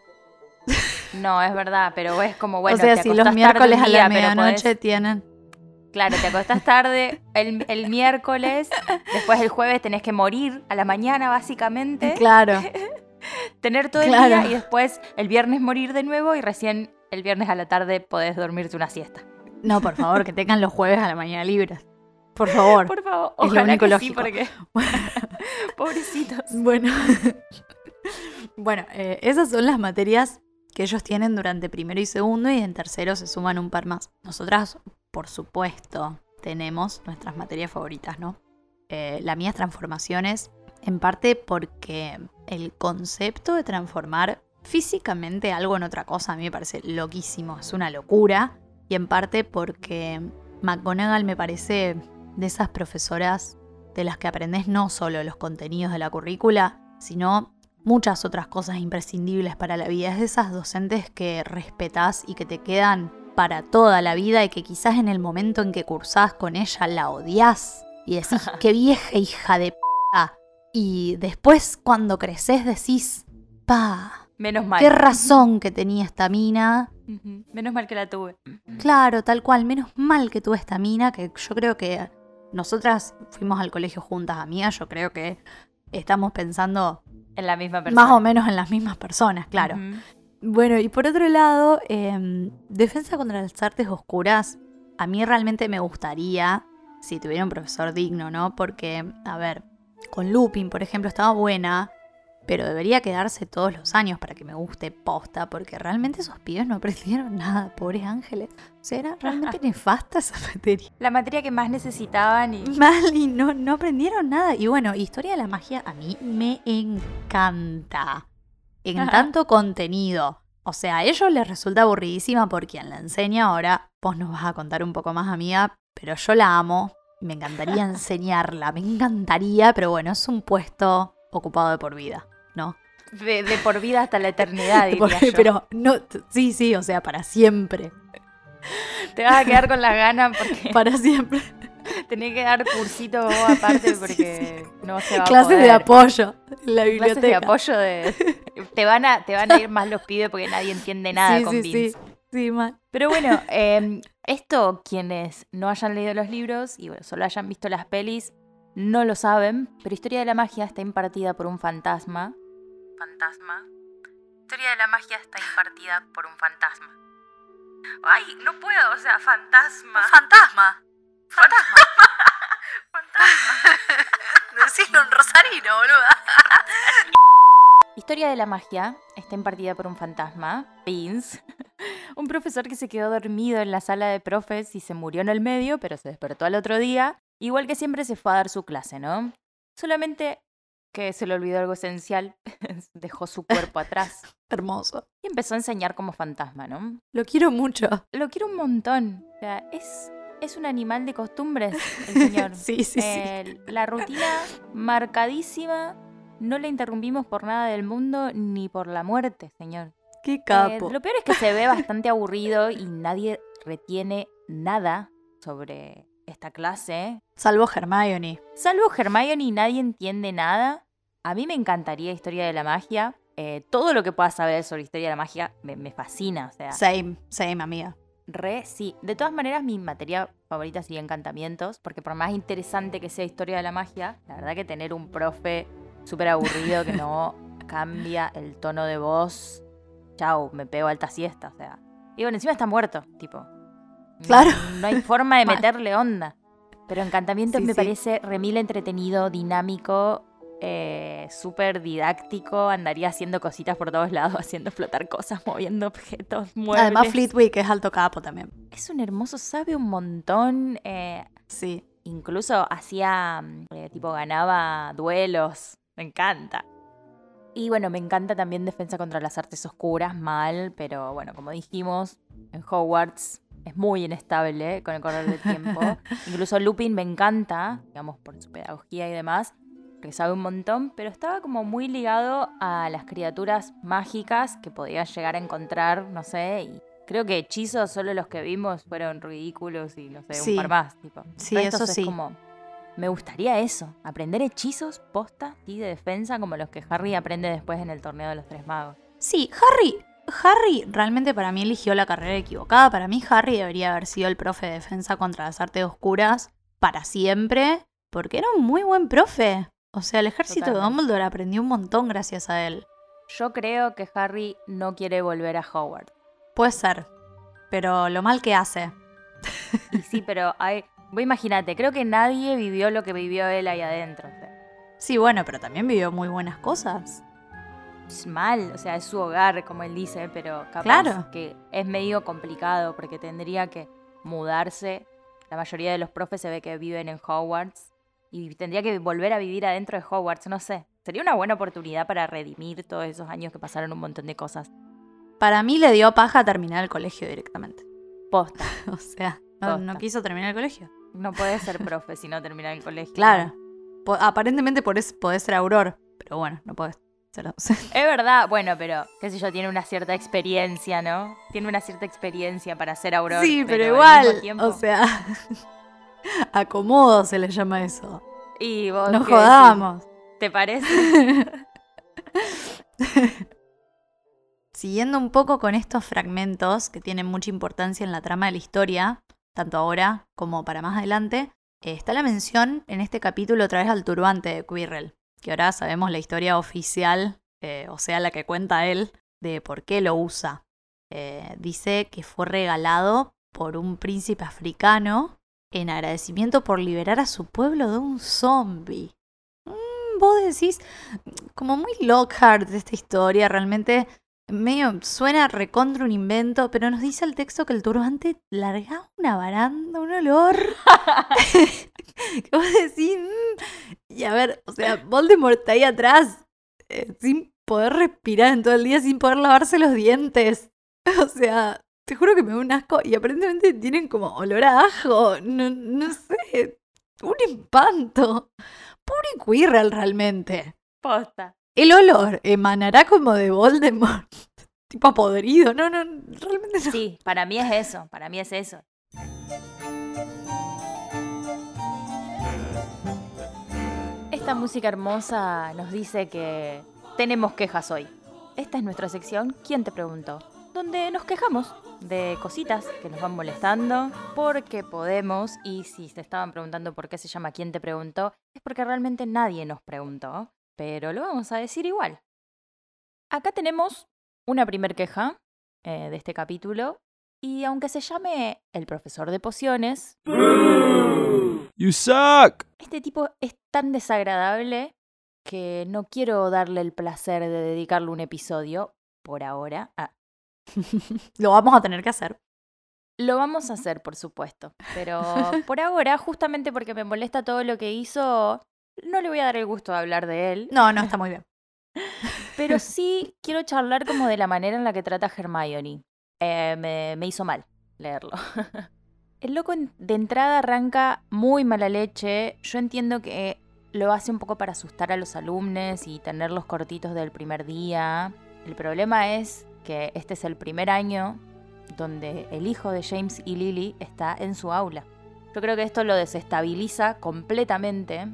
No, es verdad, pero es como bueno. o sea, te si los tarde miércoles a la medianoche podés- tienen. Claro, te acostás tarde el, el miércoles, después el jueves tenés que morir a la mañana, básicamente. Claro. Tener todo el día y después el viernes morir de nuevo y recién el viernes a la tarde podés dormirte una siesta. No, por favor, que tengan los jueves a la mañana libres. Por favor. Por favor, Es lo ojalá único que sí, porque pobrecitos. Bueno. bueno, eh, esas son las materias que ellos tienen durante primero y segundo y en tercero se suman un par más. Nosotras, por supuesto, tenemos nuestras materias favoritas, ¿no? Eh, la mía es transformaciones, en parte porque el concepto de transformar físicamente algo en otra cosa a mí me parece loquísimo, es una locura. Y en parte porque McGonagall me parece de esas profesoras de las que aprendes no solo los contenidos de la currícula, sino muchas otras cosas imprescindibles para la vida. Es de esas docentes que respetas y que te quedan para toda la vida y que quizás en el momento en que cursás con ella la odias y decís, qué vieja hija de p. Y después cuando creces decís, pa, Menos mal. qué razón que tenía esta mina. Menos mal que la tuve. Claro, tal cual. Menos mal que tuve esta mina, que yo creo que nosotras fuimos al colegio juntas, amigas. Yo creo que estamos pensando En la misma persona. más o menos en las mismas personas, claro. Bueno, y por otro lado, em, Defensa contra las Artes Oscuras, a mí realmente me gustaría si tuviera un profesor digno, ¿no? Porque, a ver, con Lupin, por ejemplo, estaba buena, pero debería quedarse todos los años para que me guste posta, porque realmente esos pibes no aprendieron nada, pobres ángeles. O sea, era realmente nefasta esa materia. La materia que más necesitaban y... Mal y no, no aprendieron nada. Y bueno, Historia de la Magia a mí me encanta. En Ajá. tanto contenido. O sea, a ellos les resulta aburridísima por quien la enseña. Ahora vos nos vas a contar un poco más, amiga. Pero yo la amo. Me encantaría enseñarla. Me encantaría. Pero bueno, es un puesto ocupado de por vida, ¿no? De, de por vida hasta la eternidad, por- diría yo. pero no, sí, sí, o sea, para siempre. Te vas a quedar con las ganas porque Para siempre. tenés que dar cursito vos aparte Sí, porque no se va a Clases de apoyo en la Clases biblioteca. de apoyo de... Te van, a, te van a ir más los pibes porque nadie entiende nada sí, con sí, Vince. sí. Sí, mal. Pero bueno, eh, esto quienes no hayan leído los libros y bueno, solo hayan visto las pelis, no lo saben, pero Historia de la Magia está impartida por un fantasma. Fantasma. Historia de la magia está impartida por un fantasma. Ay, no puedo, o sea, fantasma. Fantasma. Fantasma. fantasma. Decirlo en rosarino, boluda. Historia de la Magia está impartida por un fantasma, Vince, un profesor que se quedó dormido en la sala de profes y se murió en el medio, pero se despertó al otro día Igual que siempre se fue a dar su clase, ¿no? Solamente que se le olvidó algo esencial, dejó su cuerpo atrás Hermoso. y empezó a enseñar como fantasma, ¿no? Lo quiero mucho. Lo quiero un montón. O sea, es, es un animal de costumbres, el señor. Sí, sí, sí. La rutina marcadísima, no le interrumpimos por nada del mundo ni por la muerte, señor. Qué Eh, capo. lo peor es que se ve bastante aburrido y nadie retiene nada sobre esta clase. Salvo Hermione. Salvo Hermione nadie entiende nada. A mí me encantaría Historia de la Magia. Eh, todo lo que pueda saber sobre Historia de la Magia me, me fascina. O sea, Same, same, amiga. re sí. De todas maneras, mi materia favorita sería Encantamientos. Porque por más interesante que sea Historia de la Magia, la verdad que tener un profe súper aburrido que no cambia el tono de voz. Chau, me pego alta siesta. O sea. Y bueno, encima está muerto, tipo. No- Claro. No, hay forma de meterle onda. Pero Encantamientos Sí, me sí. parece remil entretenido, dinámico, eh, súper didáctico. Andaría haciendo cositas por todos lados, haciendo flotar cosas, moviendo objetos, muebles. Además, Fleetwick es alto capo también. Es un hermoso, sabe un montón. eh, Sí. incluso hacía, mm, eh, tipo, ganaba duelos. Me encanta. Y bueno, me encanta también Defensa contra las Artes Oscuras, mal, pero bueno, como dijimos, en Hogwarts es muy inestable con el correr del tiempo. Incluso Lupin me encanta, digamos, por su pedagogía y demás, que sabe un montón, pero estaba como muy ligado a las criaturas mágicas que podía llegar a encontrar, no sé, y creo que hechizos solo los que vimos fueron ridículos y no sé, Sí. un par más, tipo. Sí, eso es sí. como, me gustaría eso, aprender hechizos posta y de defensa como los que Harry aprende después en el torneo de los tres magos. Sí, Harry. Harry realmente para mí eligió la carrera equivocada. Para mí Harry debería haber sido el profe de defensa contra las artes oscuras para siempre. Porque era un muy buen profe. O sea, el ejército de. Dumbledore aprendió un montón gracias a él. Yo creo que Harry no quiere volver a Hogwarts. Puede ser. Pero lo mal que hace. Y sí, pero hay, imagínate, creo que nadie vivió lo que vivió él ahí adentro. Sí, bueno, pero también vivió muy buenas cosas. Mal, o sea, es su hogar, como él dice, pero capaz Claro. que es medio complicado porque tendría que mudarse. La mayoría de los profes se ve que viven en Hogwarts y tendría que volver a vivir adentro de Hogwarts, no sé. Sería una buena oportunidad para redimir todos esos años que pasaron un montón de cosas. Para mí le dio paja terminar el colegio directamente. Posta. O sea, no, quiso terminar el colegio. No puedes ser profe si no terminar el colegio. Claro. Po- aparentemente podés, podés ser auror. Pero bueno, no podés Es verdad, bueno, pero qué sé yo, tiene una cierta experiencia, ¿no? Tiene una cierta experiencia para ser aurora. Sí, pero, al igual, tiempo- o sea, acomodo se le llama eso. y vos No qué decís? jodamos. ¿Te parece? Siguiendo un poco con estos fragmentos que tienen mucha importancia en la trama de la historia, tanto ahora como para más adelante, eh, está la mención en este capítulo otra vez al turbante de Quirrell, que ahora sabemos la historia oficial, eh, o sea, la que cuenta él, de por qué lo usa. Eh, dice que fue regalado por un príncipe africano en agradecimiento por liberar a su pueblo de un zombie. Mm, vos decís, como muy Lockhart esta historia, realmente medio suena recontra un invento, pero nos dice el texto que el turbante largaba una baranda, un olor. que vos decís, "Mm". y a ver, o sea, Voldemort está ahí atrás, eh, sin poder respirar en todo el día, sin poder lavarse los dientes. O sea, te juro que me da un asco y aparentemente tienen como olor a ajo, no, no sé, un espanto. Pobre Quirrell realmente. Posta. El olor emanará como de Voldemort. tipo podrido. No, no, realmente no. Sí, para mí es eso, para mí es eso. Esta música hermosa nos dice que tenemos quejas hoy. Esta es nuestra sección ¿Quién te preguntó? Donde nos quejamos de cositas que nos van molestando, porque podemos, y si se estaban preguntando por qué se llama ¿Quién te preguntó? Es porque realmente nadie nos preguntó, pero lo vamos a decir igual. Acá tenemos una primer queja eh, de este capítulo. Y aunque se llame el profesor de pociones, You suck! este tipo es tan desagradable que no quiero darle el placer de dedicarle un episodio por ahora. Ah, Lo vamos a tener que hacer. Lo vamos a hacer, por supuesto. Pero por ahora, justamente porque me molesta todo lo que hizo, no le voy a dar el gusto de hablar de él. No, no, está muy bien. Pero sí quiero charlar como de la manera en la que trata a Hermione. Eh, me, me hizo mal leerlo. El loco de entrada arranca muy mala leche. Yo entiendo que lo hace un poco para asustar a los alumnos y tenerlos cortitos del primer día. El problema es que este es el primer año donde el hijo de James y Lily está en su aula. Yo creo que esto lo desestabiliza completamente.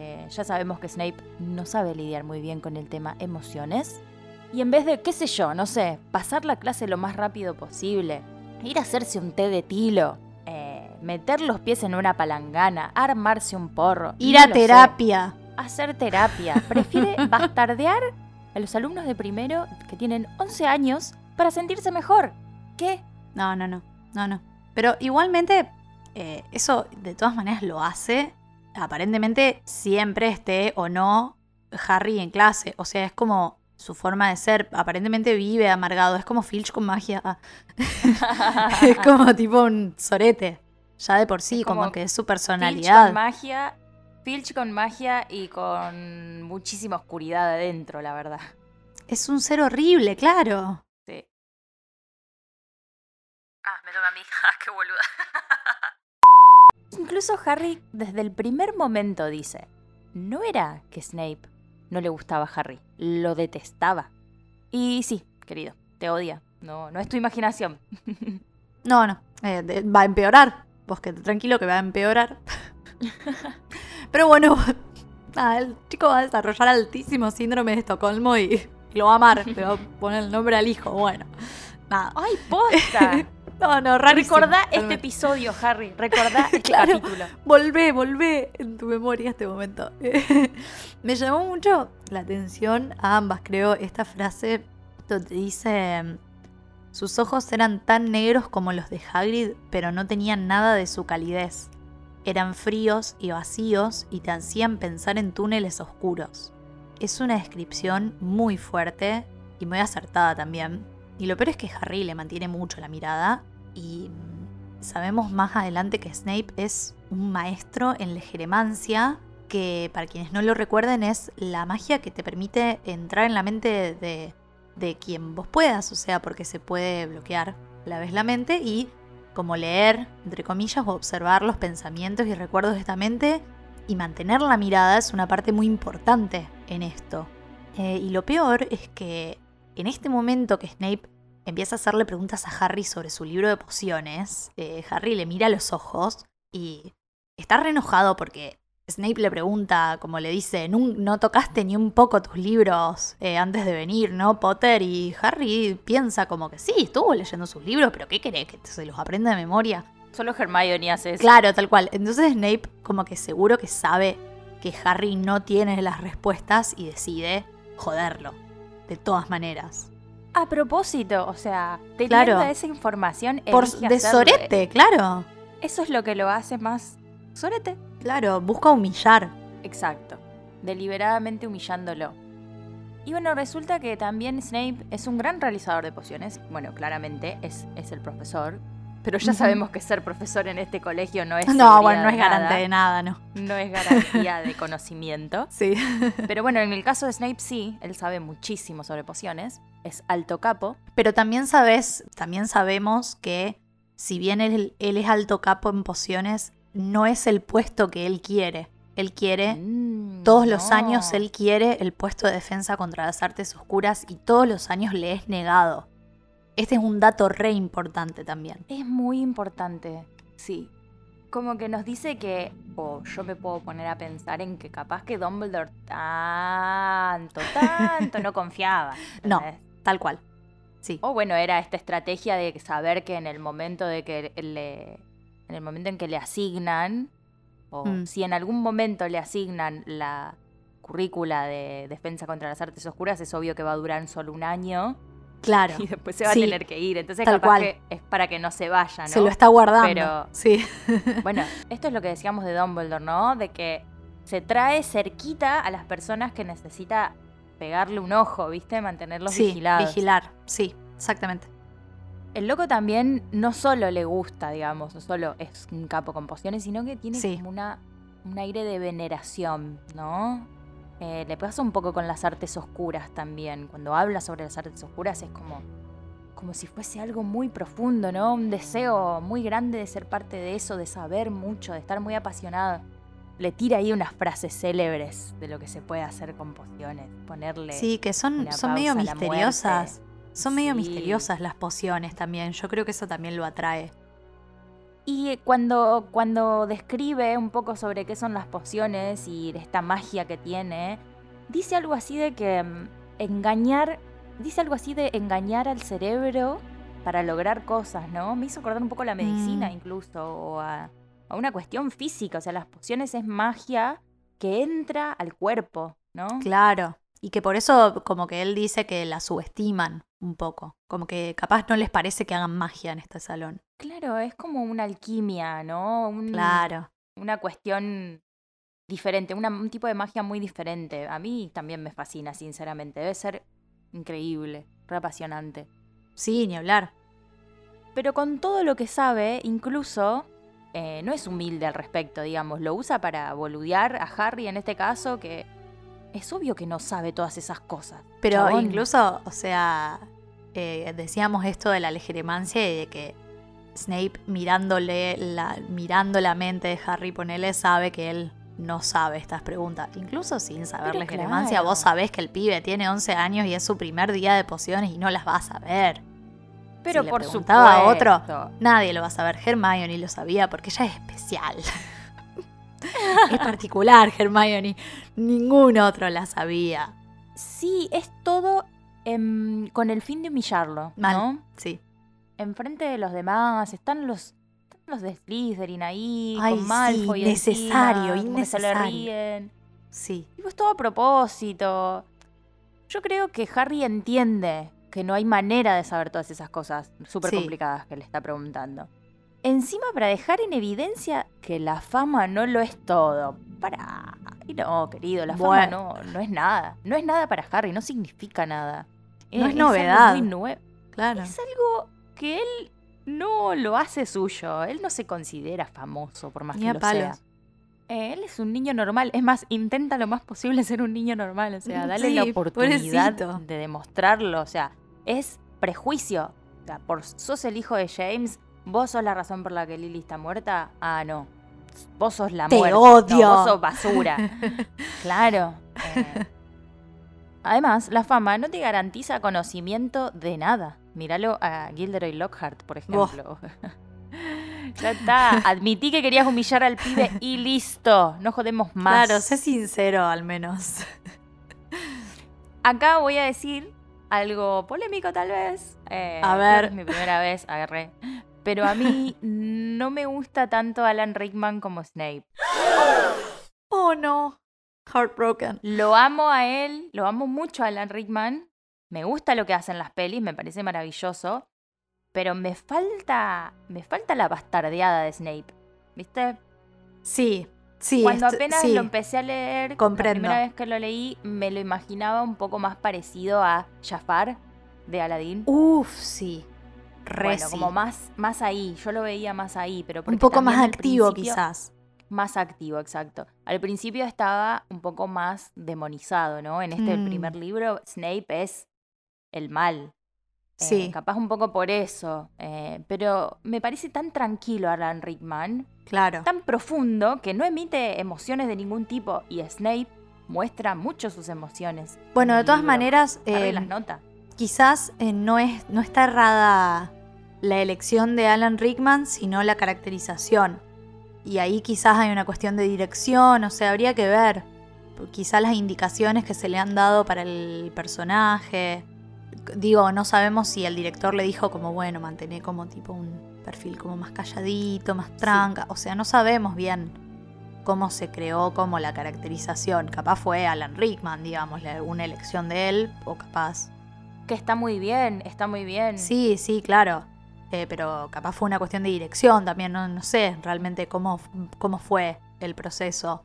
Eh, ya sabemos que Snape no sabe lidiar muy bien con el tema emociones. Y en vez de, qué sé yo, no sé, pasar la clase lo más rápido posible, ir a hacerse un té de tilo, eh, meter los pies en una palangana, armarse un porro. Ir no a sé, terapia. hacer terapia. Prefiere bastardear a los alumnos de primero que tienen 11 años para sentirse mejor. ¿Qué? No, no, no, no, no. Pero igualmente, eh, eso de todas maneras lo hace, aparentemente siempre esté o no Harry en clase. O sea, es como su forma de ser. Aparentemente vive amargado. Es como Filch con magia. es como tipo un sorete. Ya de por sí, como, como que es su Filch personalidad. con magia, Filch con magia y con muchísima oscuridad adentro, la verdad. Es un ser horrible, claro. Sí. Ah, me toca a mí. Ah, qué boluda. Incluso Harry desde el primer momento dice, no era que Snape no le gustaba a Harry, lo detestaba. Y sí, querido, te odia. No, no es tu imaginación. No, no. eh, de- va a empeorar. Vos quedate tranquilo que va a empeorar. Pero bueno, nada, el chico va a desarrollar altísimo síndrome de Estocolmo y, y lo va a amar. Le va a poner el nombre al hijo. Bueno, nada. ¡Ay, posta! No, no. Recordá este episodio, Harry. Recordá este Claro. capítulo. Volvé, volvé en tu memoria este momento. Me llamó mucho la atención a ambas, creo, esta frase donde dice... Sus ojos eran tan negros como los de Hagrid, pero no tenían nada de su calidez. Eran fríos y vacíos y te hacían pensar en túneles oscuros. Es una descripción muy fuerte y muy acertada también. Y lo peor es que Harry le mantiene mucho la mirada y sabemos más adelante que Snape es un maestro en legeremancia que para quienes no lo recuerden es la magia que te permite entrar en la mente de, de quien vos puedas, o sea, porque se puede bloquear a la vez la mente y como leer, entre comillas, o observar los pensamientos y recuerdos de esta mente y mantener la mirada es una parte muy importante en esto. Eh, y lo peor es que en este momento que Snape empieza a hacerle preguntas a Harry sobre su libro de pociones, eh, Harry le mira a los ojos y está re enojado porque Snape le pregunta, como le dice, "Nun- no tocaste ni un poco tus libros eh, antes de venir, ¿no, Potter? Y Harry piensa como que sí, estuvo leyendo sus libros, pero ¿qué querés? ¿Que se los aprenda de memoria? Solo Hermione hace eso. Claro, tal cual. Entonces Snape como que seguro que sabe que Harry no tiene las respuestas y decide joderlo. De todas maneras. A propósito, o sea, teniendo Claro. esa información, Por, de sorete, claro. Eso es lo que lo hace más sorete. Claro, busca humillar. Exacto. Deliberadamente humillándolo. Y bueno, resulta que también Snape es un gran realizador de pociones. Bueno, claramente es, es el profesor. Pero ya sabemos que ser profesor en este colegio no es No, bueno, no es garante nada, de nada, no. No es garantía de conocimiento. Sí. Pero bueno, en el caso de Snape sí, él sabe muchísimo sobre pociones. Es alto capo. Pero también sabes, también sabemos que si bien él, él es alto capo en pociones, no es el puesto que él quiere. Él quiere Mm, Todos los años él quiere el puesto de defensa contra las artes oscuras y todos los años le es negado. Este es un dato re importante también. Es muy importante, sí. Como que nos dice que, o yo me puedo poner a pensar en que capaz que Dumbledore tanto, tanto no confiaba. No. Tal cual. Sí. O bueno, era esta estrategia de saber que en el momento de que le, en el momento en que le asignan, o Mm. si en algún momento le asignan la currícula de defensa contra las artes oscuras, es obvio que va a durar solo un año Claro. y después se va Sí. a tener que ir. Entonces Tal capaz cual. que es para que no se vaya, ¿no? Se lo está guardando. Pero- Sí. Bueno, esto es lo que decíamos de Dumbledore, ¿no? De que se trae cerquita a las personas que necesita pegarle un ojo, ¿viste? Mantenerlos sí, vigilados. vigilar. Sí, exactamente. El loco también no solo le gusta, digamos, no solo es un capo con pociones, sino que tiene Sí. como una, un aire de veneración, ¿no? Eh, le pasa un poco con las artes oscuras también. Cuando habla sobre las artes oscuras es como, como si fuese algo muy profundo, ¿no? Un deseo muy grande de ser parte de eso, de saber mucho, de estar muy apasionado. Le tira ahí unas frases célebres de lo que se puede hacer con pociones. Ponerle Sí, que son, son medio misteriosas. Son medio Sí. misteriosas las pociones también. Yo creo que eso también lo atrae. Y cuando, cuando describe un poco sobre qué son las pociones y esta magia que tiene, dice algo así de que mm, engañar, dice algo así de engañar al cerebro para lograr cosas, ¿no? Me hizo acordar un poco a la medicina Mm. incluso, o a, a una cuestión física, o sea, las pociones es magia que entra al cuerpo, ¿no? Claro. Y que por eso como que él dice que la subestiman un poco. Como que capaz no les parece que hagan magia en este salón. Claro, es como una alquimia, ¿no? Un- Claro. una cuestión diferente, una- un tipo de magia muy diferente. A mí también me fascina, sinceramente. Debe ser increíble, re apasionante. Sí, ni hablar. Pero con todo lo que sabe, incluso eh, no es humilde al respecto, digamos. Lo usa para boludear a Harry en este caso, que es obvio que no sabe todas esas cosas. Pero Chabón. incluso, o sea, eh, decíamos esto de la legeremancia y de que Snape mirándole la, mirando la mente de Harry, ponele, sabe que él no sabe estas preguntas. Incluso sin saber legeremancia, claro. vos sabés que el pibe tiene 11 años y es su primer día de pociones y no las vas a ver. Pero Si le por preguntaba a otro. Nadie lo va a saber. Hermione lo sabía porque ella es especial. es particular, Hermione. Ningún otro la sabía. Sí, es todo em, con el fin de humillarlo, Mal. ¿no? Sí. Enfrente de los demás, están los, están los de Slytherin ahí, Ay, con Malfoy sí, necesario, encima, como que se le innecesario. ríen. Sí. Y pues todo a propósito. Yo creo que Harry entiende que no hay manera de saber todas esas cosas súper Sí. complicadas que le está preguntando. Encima para dejar en evidencia que la fama no lo es todo. Para... Y no, querido, la fama no, no es nada. No es nada para Harry, no significa nada. No es algo novedad. muy nue- Claro. es algo que él no lo hace suyo. Él no se considera famoso, por más Ni que a lo palos. sea. Eh, él es un niño normal. Es más, intenta lo más posible ser un niño normal. O sea, dale la oportunidad pobrecito. de demostrarlo. O sea, es prejuicio. O sea, por sos el hijo de James, vos sos la razón por la que Lily está muerta. Ah, no. Vos sos la Te muerte. odio. No, vos sos basura. claro. eh. Además, la fama no te garantiza conocimiento de nada. Míralo a Gilderoy Lockhart, por ejemplo. ya está. Admití que querías humillar al pibe y listo. No jodemos más. Claro, sé sincero al menos. Acá voy a decir algo polémico tal vez. Eh, A ver. Es mi primera vez, agarré. Pero a mí no me gusta tanto Alan Rickman como Snape. Oh no. Heartbroken. Lo amo a él, lo amo mucho a Alan Rickman. Me gusta lo que hacen las pelis, me parece maravilloso. Pero me falta. Me falta la bastardeada de Snape. ¿Viste? Sí, sí. Cuando apenas sí. lo empecé a leer, Comprendo. la primera vez que lo leí, me lo imaginaba un poco más parecido a Jafar de Aladdin. Uf, sí. Re bueno, sí. como más, más ahí, yo lo veía más ahí, pero Un poco más activo quizás. Más activo, exacto. Al principio estaba un poco más demonizado, ¿no? En este Mm. primer libro, Snape es el mal. Eh, Sí, capaz un poco por eso. eh, pero me parece tan tranquilo Alan Rickman, claro. tan profundo, que no emite emociones de ningún tipo. Y Snape muestra mucho sus emociones. Bueno, en de todas libro. maneras, eh, las nota. quizás eh, no, es, no está errada la elección de Alan Rickman, sino la caracterización. Y ahí quizás hay una cuestión de dirección, o sea, habría que ver. Quizás las indicaciones que se le han dado para el personaje. Digo, no sabemos si el director le dijo como, bueno, mantener como tipo un perfil como más calladito, más tranca. O sea, no sabemos bien cómo se creó como la caracterización. Capaz fue Alan Rickman, digamos, una elección de él, o capaz Que está muy bien, está muy bien. Sí, sí, claro. Eh, pero capaz fue una cuestión de dirección también, no, no sé realmente cómo, cómo fue el proceso.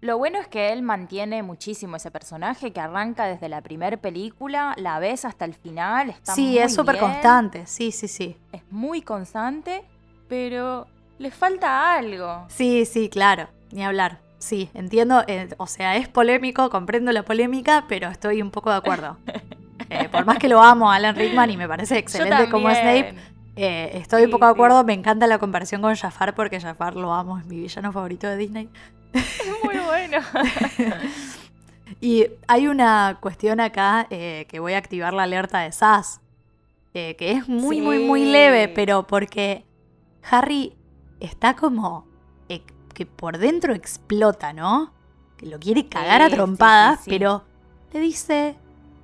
Lo bueno es que él mantiene muchísimo ese personaje que arranca desde la primera película, la ves hasta el final, está sí, muy es súper constante. Sí, sí, sí. Es muy constante, pero le falta algo. Sí, sí, claro. Ni hablar. Sí, entiendo. eh, o sea, es polémico, comprendo la polémica, pero estoy un poco de acuerdo. Eh, por más que lo amo a Alan Rickman y me parece excelente como. Snape, eh, estoy un poco de sí. acuerdo. Me encanta la comparación con Jafar porque Jafar lo amo, es mi villano favorito de Disney. Es muy bueno. Y hay una cuestión acá eh, que voy a activar la alerta de SAS, eh, que es muy, muy, muy leve, pero porque Harry está como eh, que por dentro explota, ¿no? Que lo quiere cagar Sí, a trompadas, sí, pero le dice,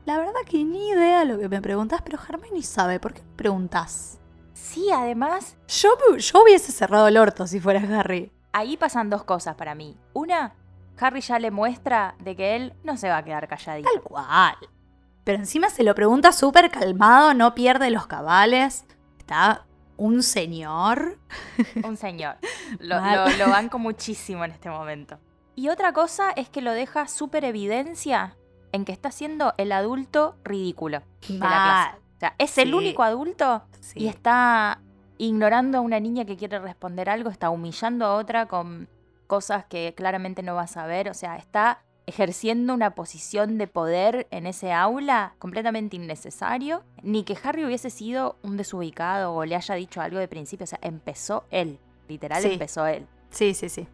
la verdad que ni idea lo que me preguntas, pero Hermione sabe, ¿por qué me preguntas? Sí, además, Yo, yo hubiese cerrado el orto si fuera Harry. Ahí pasan dos cosas para mí. Una, Harry ya le muestra de que él no se va a quedar calladito. Tal cual. Pero encima se lo pregunta súper calmado, no pierde los cabales. Está un señor. Un señor. Lo, lo- lo banco muchísimo en este momento. Y otra cosa es que lo deja súper evidencia en que está siendo el adulto ridículo de la clase. O sea, es el único adulto Sí. y está ignorando a una niña que quiere responder algo, está humillando a otra con cosas que claramente no va a saber. O sea, está ejerciendo una posición de poder en ese aula completamente innecesario. Ni que Harry hubiese sido un desubicado o le haya dicho algo de principio. O sea, empezó él. Literal, Sí. empezó él. Sí, sí, sí.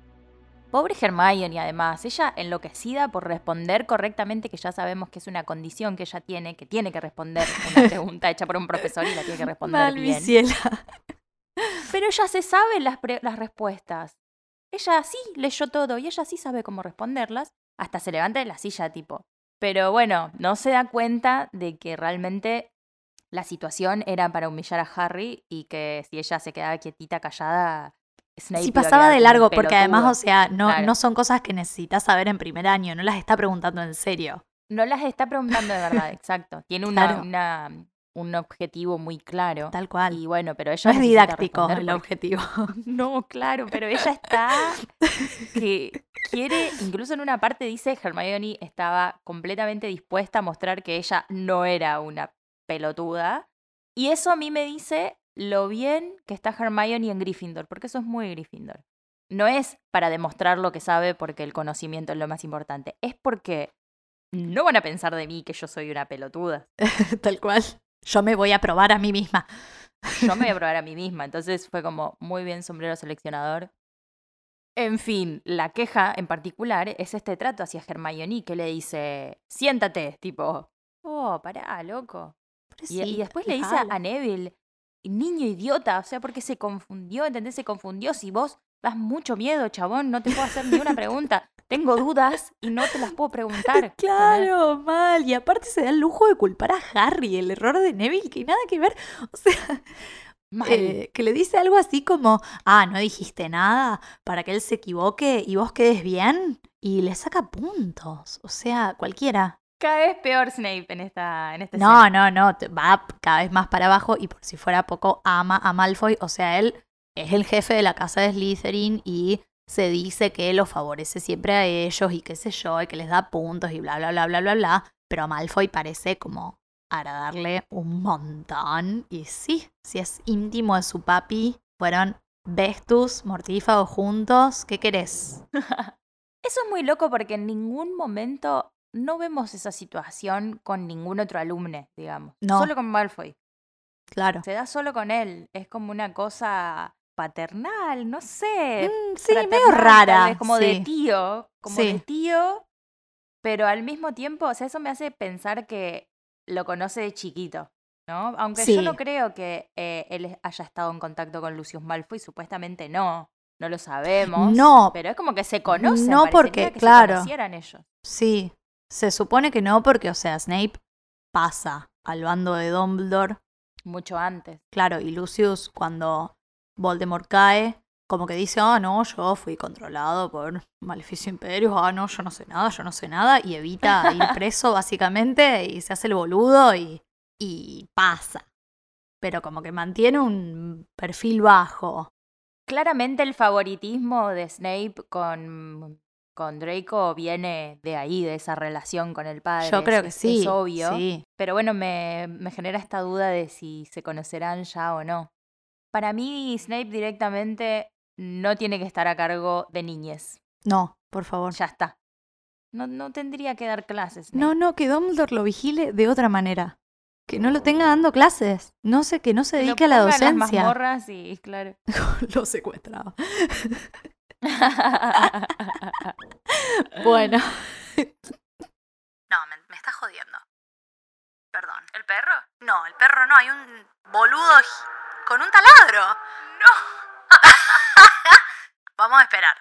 Pobre Hermione, además, ella enloquecida por responder correctamente, que ya sabemos que es una condición que ella tiene, que tiene que responder una pregunta hecha por un profesor y la tiene que responder Mal, bien. Pero ella se sabe las, las respuestas. Ella sí leyó todo y ella sí sabe cómo responderlas. Hasta se levanta de la silla, tipo. Pero bueno, no se da cuenta de que realmente la situación era para humillar a Harry y que si ella se quedaba quietita, callada, Snape Sí, pasaba de largo, porque además, o sea, no, Claro. no son cosas que necesitas saber en primer año, no las está preguntando en serio. No las está preguntando de verdad, exacto. Tiene una, Claro. una- un objetivo muy claro. Tal cual. Y bueno, pero ella no es didáctico el porque- objetivo. No, claro, pero ella está que quiere, incluso en una parte dice Hermione estaba completamente dispuesta a mostrar que ella no era una pelotuda. Y eso a mí me dice lo bien que está Hermione en Gryffindor, porque eso es muy Gryffindor. No es para demostrar lo que sabe porque el conocimiento es lo más importante, es porque no van a pensar de mí que yo soy una pelotuda. Tal cual. Yo me voy a probar a mí misma. Yo me voy a probar a mí misma. Entonces fue como muy bien sombrero seleccionador. En fin, la queja en particular es este trato hacia Hermione que le dice, siéntate, tipo, oh, pará, loco. Y, y después le dice a, a Neville, niño idiota, o sea, porque se confundió, ¿entendés? Se confundió. Si vos das mucho miedo, chabón, no te puedo hacer ni una pregunta. Tengo dudas y no te las puedo preguntar. Claro, mal. Y aparte se da el lujo de culpar a Harry, el error de Neville, que nada que ver. O sea, Mal. eh, que le dice algo así como, ah, no dijiste nada para que él se equivoque y vos quedes bien. Y le saca puntos. O sea, cualquiera. Cada vez peor Snape en esta, en esta No, escena. no, no. Va cada vez más para abajo y por si fuera poco, ama a Malfoy. O sea, él es el jefe de la casa de Slytherin y se dice que lo favorece siempre a ellos y qué sé yo, y que les da puntos y bla, bla, bla, bla, bla, bla. Pero a Malfoy parece como agradarle un montón. Y sí, si es íntimo de su papi, fueron bestus, mortífagos juntos. ¿Qué querés? Eso es muy loco porque en ningún momento no vemos esa situación con ningún otro alumno, digamos. No. Solo con Malfoy. Claro. Se da solo con él. Es como una cosa paternal, no sé. Mm, sí, medio rara. vez, como de tío. Como Sí. de tío. Pero al mismo tiempo, o sea, eso me hace pensar que lo conoce de chiquito. ¿No? Aunque yo no creo que eh, él haya estado en contacto con Lucius Malfoy, supuestamente no. No lo sabemos. No. Pero es como que se conocen. No, porque, que claro. Se conocieran ellos. Sí, se supone que no porque, o sea, Snape pasa al bando de Dumbledore, Mucho antes. claro, y Lucius cuando Voldemort cae, como que dice, ah, no, yo fui controlado por Maleficio Imperio, ah, no, yo no sé nada, yo no sé nada, y evita ir preso básicamente, y se hace el boludo y, y pasa. Pero como que mantiene un perfil bajo. Claramente el favoritismo de Snape con con Draco viene de ahí, de esa relación con el padre. Yo creo es- que sí. Es obvio. Sí. Pero bueno, me, me genera esta duda de si se conocerán ya o no. Para mí, Snape directamente no tiene que estar a cargo de niñez. No, por favor. Ya está. No, no tendría que dar clases. Snape. No, no, que Dumbledore lo vigile de otra manera. Que no lo tenga dando clases. No sé, que no se dedique a la en las docencia. mazmorras y claro. lo secuestraba. Bueno. No, me, me estás jodiendo. Perdón. ¿El perro? No, el perro no. Hay un boludo con un taladro. No. Vamos a esperar.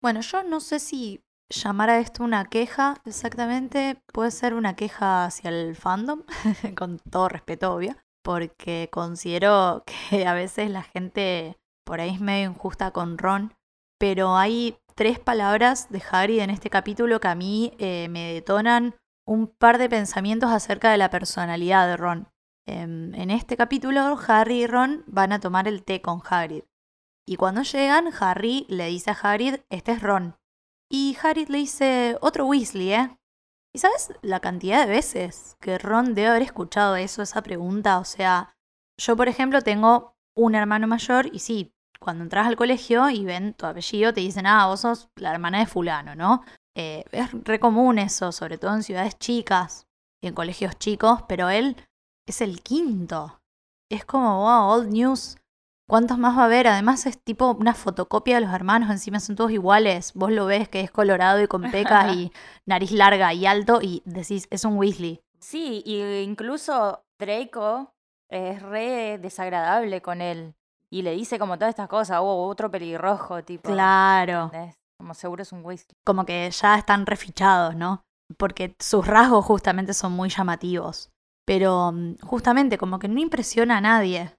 Bueno, yo no sé si llamar a esto una queja exactamente. Puede ser una queja hacia el fandom, con todo respeto, obvio. Porque considero que a veces la gente por ahí es medio injusta con Ron. Pero hay tres palabras de Harry en este capítulo que a mí eh, me detonan un par de pensamientos acerca de la personalidad de Ron. Em, en este capítulo, Harry y Ron van a tomar el té con Hagrid. Y cuando llegan, Harry le dice a Hagrid, este es Ron. Y Hagrid le dice, otro Weasley, ¿eh? ¿Y sabes la cantidad de veces que Ron debe haber escuchado eso, esa pregunta? O sea, yo por ejemplo tengo un hermano mayor y sí, cuando entras al colegio y ven tu apellido te dicen, ah, vos sos la hermana de fulano, ¿no? Eh, es re común eso, sobre todo en ciudades chicas y en colegios chicos, pero él es el quinto. Es como, wow, old news. ¿Cuántos más va a haber? Además es tipo una fotocopia de los hermanos, encima son todos iguales. Vos lo ves que es colorado y con pecas y nariz larga y alto y decís, es un Weasley. Sí, y incluso Draco es re desagradable con él. Y le dice como todas estas cosas, oh, otro pelirrojo, tipo. Claro. ¿entendés? Como seguro es un Weasley. Como que ya están refichados, ¿no? Porque sus rasgos justamente son muy llamativos. Pero mm, justamente como que no impresiona a nadie.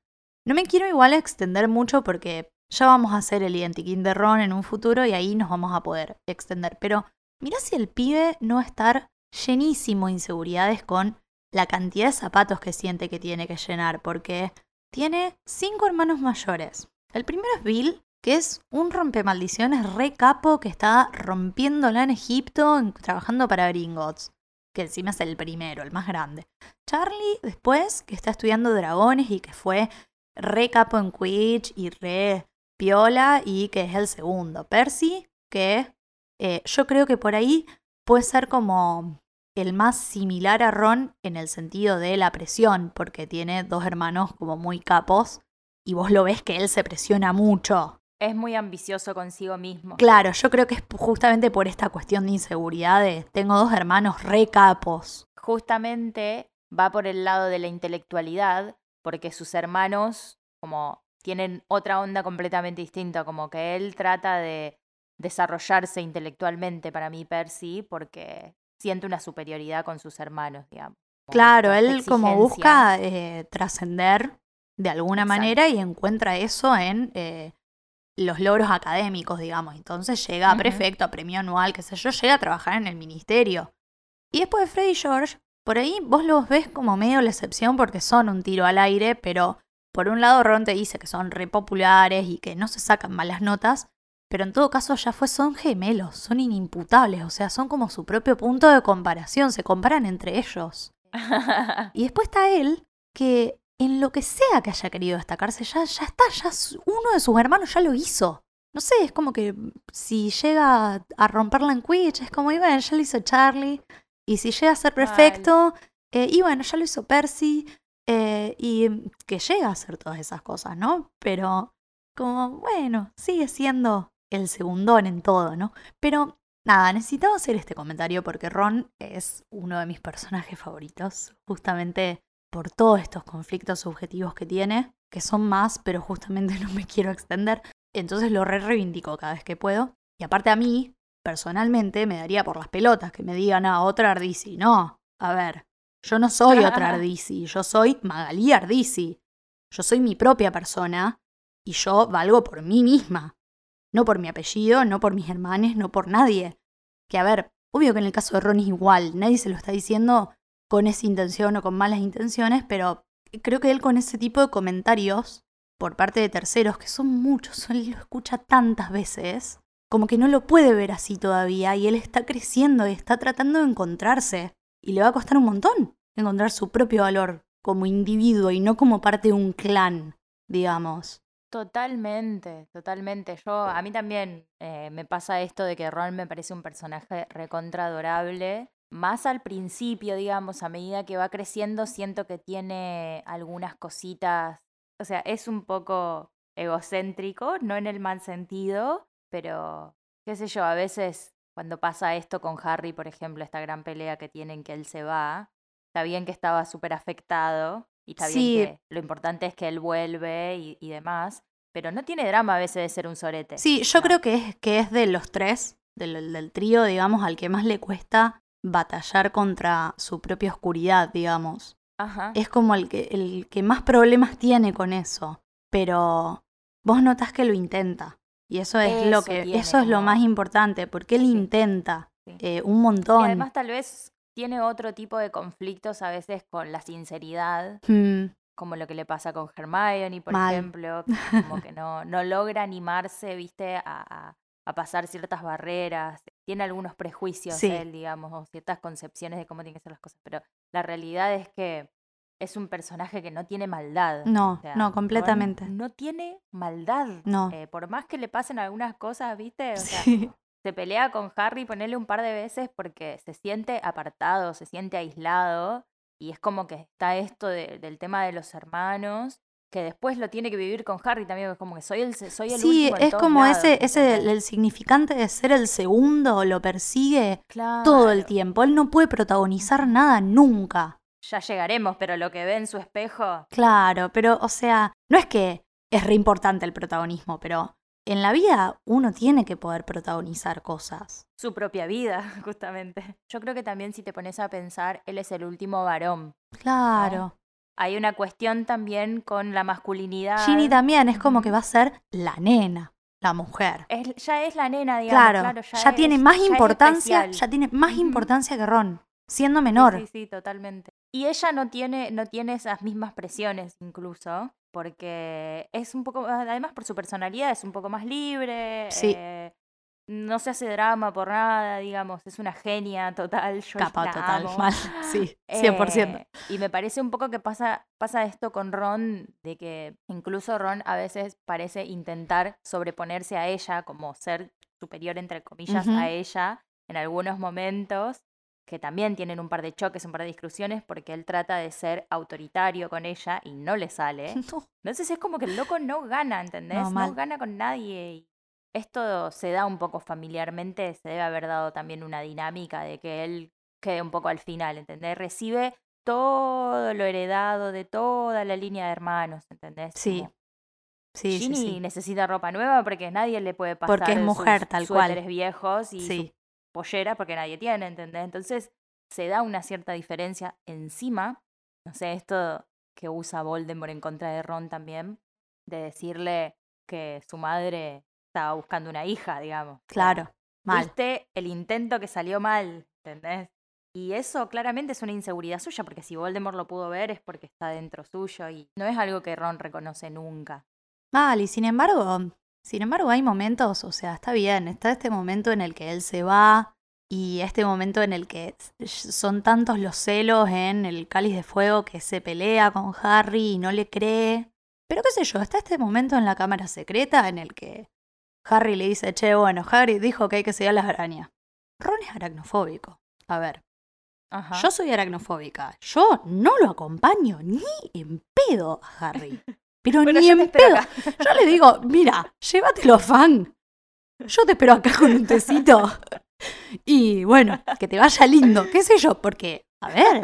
No me quiero igual extender mucho porque ya vamos a hacer el identikit de Ron en un futuro y ahí nos vamos a poder extender. Pero mira si el pibe no estar llenísimo de inseguridades con la cantidad de zapatos que siente que tiene que llenar, porque tiene cinco hermanos mayores. El primero es Bill, que es un rompemaldiciones re capo que está rompiéndola en Egipto trabajando para Gringotts, que encima es el primero, el más grande. Charlie, después, que está estudiando dragones y que fue re capo en Quidditch y re piola y que es el segundo. Percy, que eh, yo creo que por ahí puede ser como el más similar a Ron en el sentido de la presión, porque tiene dos hermanos como muy capos y vos lo ves que él se presiona mucho. Es muy ambicioso consigo mismo. Claro, yo creo que es justamente por esta cuestión de inseguridad de tengo dos hermanos re capos. Justamente va por el lado de la intelectualidad, porque sus hermanos como tienen otra onda completamente distinta, como que él trata de desarrollarse intelectualmente para mí Percy, porque siente una superioridad con sus hermanos, digamos. Claro, él como busca eh, trascender de alguna Exacto. manera y encuentra eso en eh, los logros académicos, digamos. Entonces llega a prefecto, a premio anual, qué sé yo, llega a trabajar en el ministerio. Y después de Freddy George, por ahí vos los ves como medio la excepción porque son un tiro al aire, pero por un lado Ron te dice que son re populares y que no se sacan malas notas, pero en todo caso ya fue, son gemelos, son inimputables, o sea, son como su propio punto de comparación, se comparan entre ellos. Y después está él, que en lo que sea que haya querido destacarse, ya, ya está, ya uno de sus hermanos ya lo hizo. No sé, es como que si llega a romperla en Quidditch, es como, y bueno, ya lo hizo Charlie. Y si llega a ser perfecto, eh, y bueno, ya lo hizo Percy. eh, y que llega a hacer todas esas cosas, ¿no? Pero como, bueno, sigue siendo el segundón en todo, ¿no? Pero nada, necesitaba hacer este comentario porque Ron es uno de mis personajes favoritos, justamente por todos estos conflictos subjetivos que tiene, que son más, pero justamente no me quiero extender. Entonces lo re reivindico cada vez que puedo. Y aparte a mí, personalmente, me daría por las pelotas que me digan a otra Ardisi. No, a ver, yo no soy otra Ardisi, yo soy Magalí Ardisi. Yo soy mi propia persona y yo valgo por mí misma. No por mi apellido, no por mis hermanos, no por nadie. Que a ver, obvio que en el caso de Ron es igual, nadie se lo está diciendo con esa intención o con malas intenciones, pero creo que él con ese tipo de comentarios por parte de terceros, que son muchos, él lo escucha tantas veces, como que no lo puede ver así todavía y él está creciendo y está tratando de encontrarse. Y le va a costar un montón encontrar su propio valor como individuo y no como parte de un clan, digamos. Totalmente, totalmente. Yo, a mí también eh, me pasa esto de que Ron me parece un personaje recontra adorable. Más al principio, digamos, a medida que va creciendo, siento que tiene algunas cositas. O sea, es un poco egocéntrico, no en el mal sentido, pero qué sé yo, a veces cuando pasa esto con Harry, por ejemplo, esta gran pelea que tienen que él se va, está bien que estaba súper afectado y está Sí. bien que lo importante es que él vuelve y, y demás, pero no tiene drama a veces de ser un sorete. Sí, yo No. creo que es, que es de los tres, del, del trío, digamos, al que más le cuesta batallar contra su propia oscuridad, digamos. Ajá. Es como el que, el que más problemas tiene con eso. Pero vos notás que lo intenta. Y eso es lo que, tiene eso es lo más importante, porque él Sí. intenta Sí. eh, un Y montón. además tal vez tiene otro tipo de conflictos a veces con la sinceridad, Mm, como lo que le pasa con Hermione, por Mal. ejemplo, como que no, no logra animarse, viste, a, a- a pasar ciertas barreras. Tiene algunos prejuicios Sí. él, digamos, o ciertas concepciones de cómo tienen que ser las cosas, pero la realidad es que es un personaje que no tiene maldad. No, O sea, no, completamente. No tiene maldad. No. Eh, por más que le pasen algunas cosas, viste, o sea, Sí. Se pelea con Harry, ponerle un par de veces porque se siente apartado, se siente aislado y es como que está esto de- del tema de los hermanos que después lo tiene que vivir con Harry también, es como que soy el, soy el Sí, último en es como lados, ese, ese el significante de ser el segundo, lo persigue todo el tiempo. Él no puede protagonizar nada nunca. Ya llegaremos, pero lo que ve en su espejo, Claro, pero, o sea, no es que es re importante el protagonismo, pero en la vida uno tiene que poder protagonizar cosas. su propia vida, justamente. Yo creo que también si te pones a pensar, él es el último varón. Claro. Hay una cuestión también con la masculinidad. Ginny también es como que va a ser la nena, la mujer. Es- ya es la nena, digamos. Claro, Claro, ya, tiene es- más ya importancia, ya tiene más importancia que Ron, siendo Sí, menor. Sí, sí, totalmente. Y ella no tiene, no tiene esas mismas presiones incluso, porque es un poco, además por su personalidad, es un poco más libre, Sí. eh, no se hace drama por nada, digamos, es una genia total, yo Capa la total, amo. mal. Sí, 100%. Eh, y me parece un poco que pasa, pasa esto con Ron, de que incluso Ron a veces parece intentar sobreponerse a ella, como ser superior, entre comillas, a ella en algunos momentos, que también tienen un par de choques, un par de discusiones, porque él trata de ser autoritario con ella y no le sale. No, Entonces es como que el loco no gana, ¿entendés? No, gana con nadie. Y esto se da un poco familiarmente, se debe haber dado también una dinámica de que él quede un poco al final, ¿entendés? Recibe todo lo heredado de toda la línea de hermanos, ¿entendés? Sí, Como Sí, sí, Ginny sí. necesita ropa nueva porque nadie le puede pasar Porque es mujer, sus tal cual. viejos y Sí. Pollera porque nadie tiene, ¿entendés? Entonces se da una cierta diferencia encima, no sé, esto que usa Voldemort en contra de Ron también, de decirle que su madre estaba buscando una hija, digamos. Claro, mal. Viste el intento que salió mal, ¿entendés? Y eso claramente es una inseguridad suya, porque si Voldemort lo pudo ver es porque está dentro suyo y no es algo que Ron reconoce nunca. Mal, y sin embargo, sin embargo hay momentos, o sea, está bien, está este momento en el que él se va y este momento en el que son tantos los celos en el cáliz de fuego que se pelea con Harry y no le cree. Pero qué sé yo, está este momento en la cámara secreta en el que Harry le dice, che, bueno, Harry dijo que hay que seguir a las arañas. Ron es aracnofóbico. A ver, Ajá. yo soy aracnofóbica. Yo no lo acompaño ni en pedo a Harry. Pero Bueno, ni en pedo. acá. Yo le digo, mira, llévatelo, fan. Yo te espero acá con un tecito. Y bueno, que te vaya lindo, qué sé yo, porque, a ver,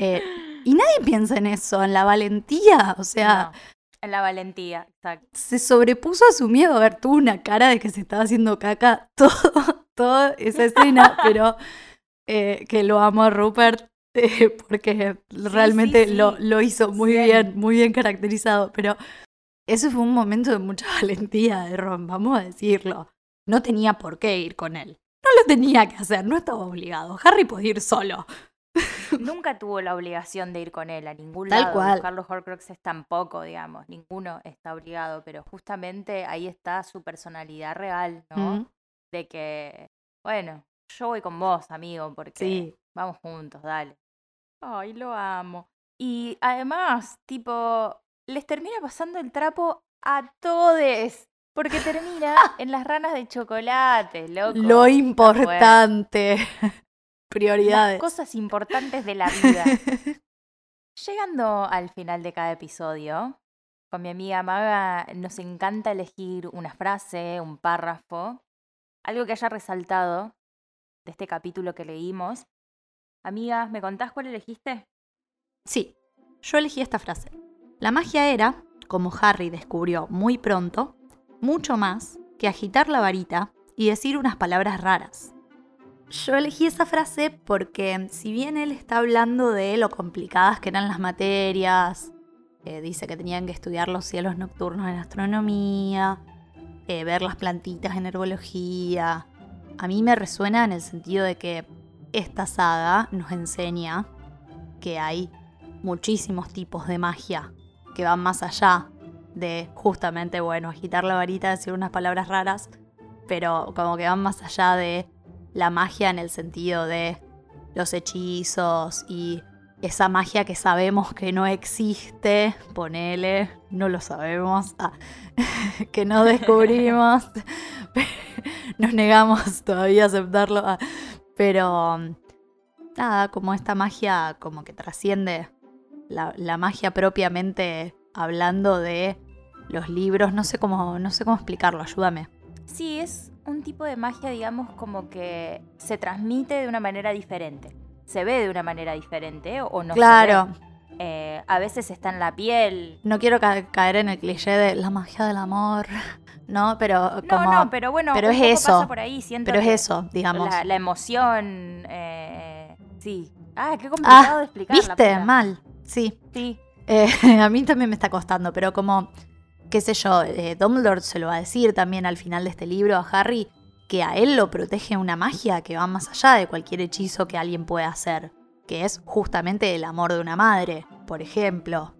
eh, y nadie piensa en eso, en la valentía, o sea, No, en la valentía, exacto. se sobrepuso a su miedo. A ver, tuvo una cara de que se estaba haciendo caca todo, toda esa escena, pero eh, que lo amo a Rupert eh, porque realmente sí, Lo, sí. lo hizo muy bien, muy bien caracterizado. Pero ese fue un momento de mucha valentía de Ron, vamos a decirlo. No tenía por qué ir con él. No lo tenía que hacer, no estaba obligado. Harry podía ir solo. Nunca tuvo la obligación de ir con él a ningún Tal lado. cual. Carlos Horcruxes tampoco, digamos. Ninguno está obligado, pero justamente ahí está su personalidad real, ¿no? Mm. de que, bueno, yo voy con vos, amigo, porque Sí. vamos juntos, dale. Ay, lo amo. Y además, tipo, les termina pasando el trapo a todes. Porque termina en las ranas de chocolate, loco. Lo importante. Prioridades. Las cosas importantes de la vida. Llegando al final de cada episodio, con mi amiga Maga nos encanta elegir una frase, un párrafo, algo que haya resaltado de este capítulo que leímos. Amiga, ¿me contás cuál elegiste? Sí, yo elegí esta frase. La magia era, como Harry descubrió muy pronto, mucho más que agitar la varita y decir unas palabras raras. Yo elegí esa frase porque si bien él está hablando de lo complicadas que eran las materias, eh, dice que tenían que estudiar los cielos nocturnos en astronomía, eh, ver las plantitas en herbología, a mí me resuena en el sentido de que esta saga nos enseña que hay muchísimos tipos de magia que van más allá de justamente, bueno, agitar la varita, decir unas palabras raras, pero como que van más allá de la magia en el sentido de los hechizos y esa magia que sabemos que no existe, ponele, no lo sabemos, ah, que no descubrimos, nos negamos todavía a aceptarlo, ah, pero nada, como esta magia como que trasciende la, la magia propiamente hablando de los libros, no sé cómo, no sé cómo explicarlo, ayúdame. Sí, es un tipo de magia, digamos, como que se transmite de una manera diferente. Se ve de una manera diferente o no se claro, ve. Eh, a veces está en la piel. no quiero ca- caer en el cliché de la magia del amor, ¿no? Pero No, como... no, pero bueno, pero es eso, pasa por ahí. Siento pero es eso, digamos. La, la emoción, eh, sí. Ah, qué complicado de explicar. ¿Viste? Mal, sí. Sí, Eh, a mí también me está costando, pero como, qué sé yo, eh, Dumbledore se lo va a decir también al final de este libro a Harry, que a él lo protege una magia que va más allá de cualquier hechizo que alguien pueda hacer, que es justamente el amor de una madre, por ejemplo.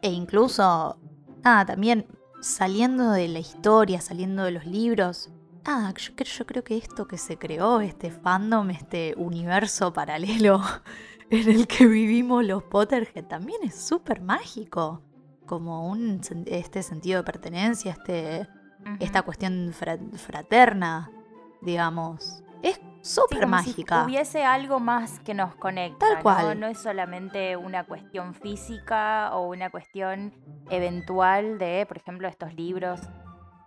E incluso, nada, también saliendo de la historia, saliendo de los libros, nada, yo, creo- yo creo que esto que se creó, este fandom, este universo paralelo en el que vivimos los Potterhead también es súper mágico. Como un este sentido de pertenencia, este, esta cuestión fra- fraterna, digamos. Es Sí, súper si mágica. hubiese algo más que nos conecta. Tal ¿no? cual. No es solamente una cuestión física o una cuestión eventual de, por ejemplo, estos libros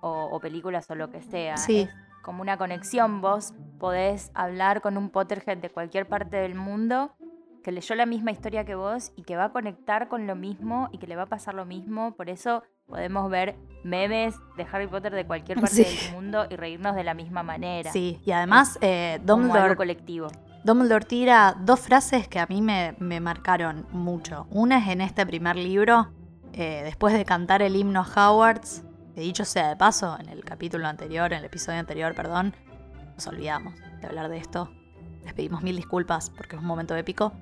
o, o películas o lo que sea. Sí. Es como una conexión. Vos podés hablar con un Potterhead de cualquier parte del mundo que leyó la misma historia que vos y que va a conectar con lo mismo y que le va a pasar lo mismo. Por eso podemos ver memes de Harry Potter de cualquier parte Sí. del mundo y reírnos de la misma manera. Sí, y además eh, como algo Dumbledore, colectivo. Dumbledore tira dos frases que a mí me, me marcaron mucho. Una es en este primer libro, eh, después de cantar el himno a Howards, que dicho sea de paso, en el capítulo anterior, en el episodio anterior, perdón, nos olvidamos de hablar de esto. Les pedimos mil disculpas porque es un momento épico.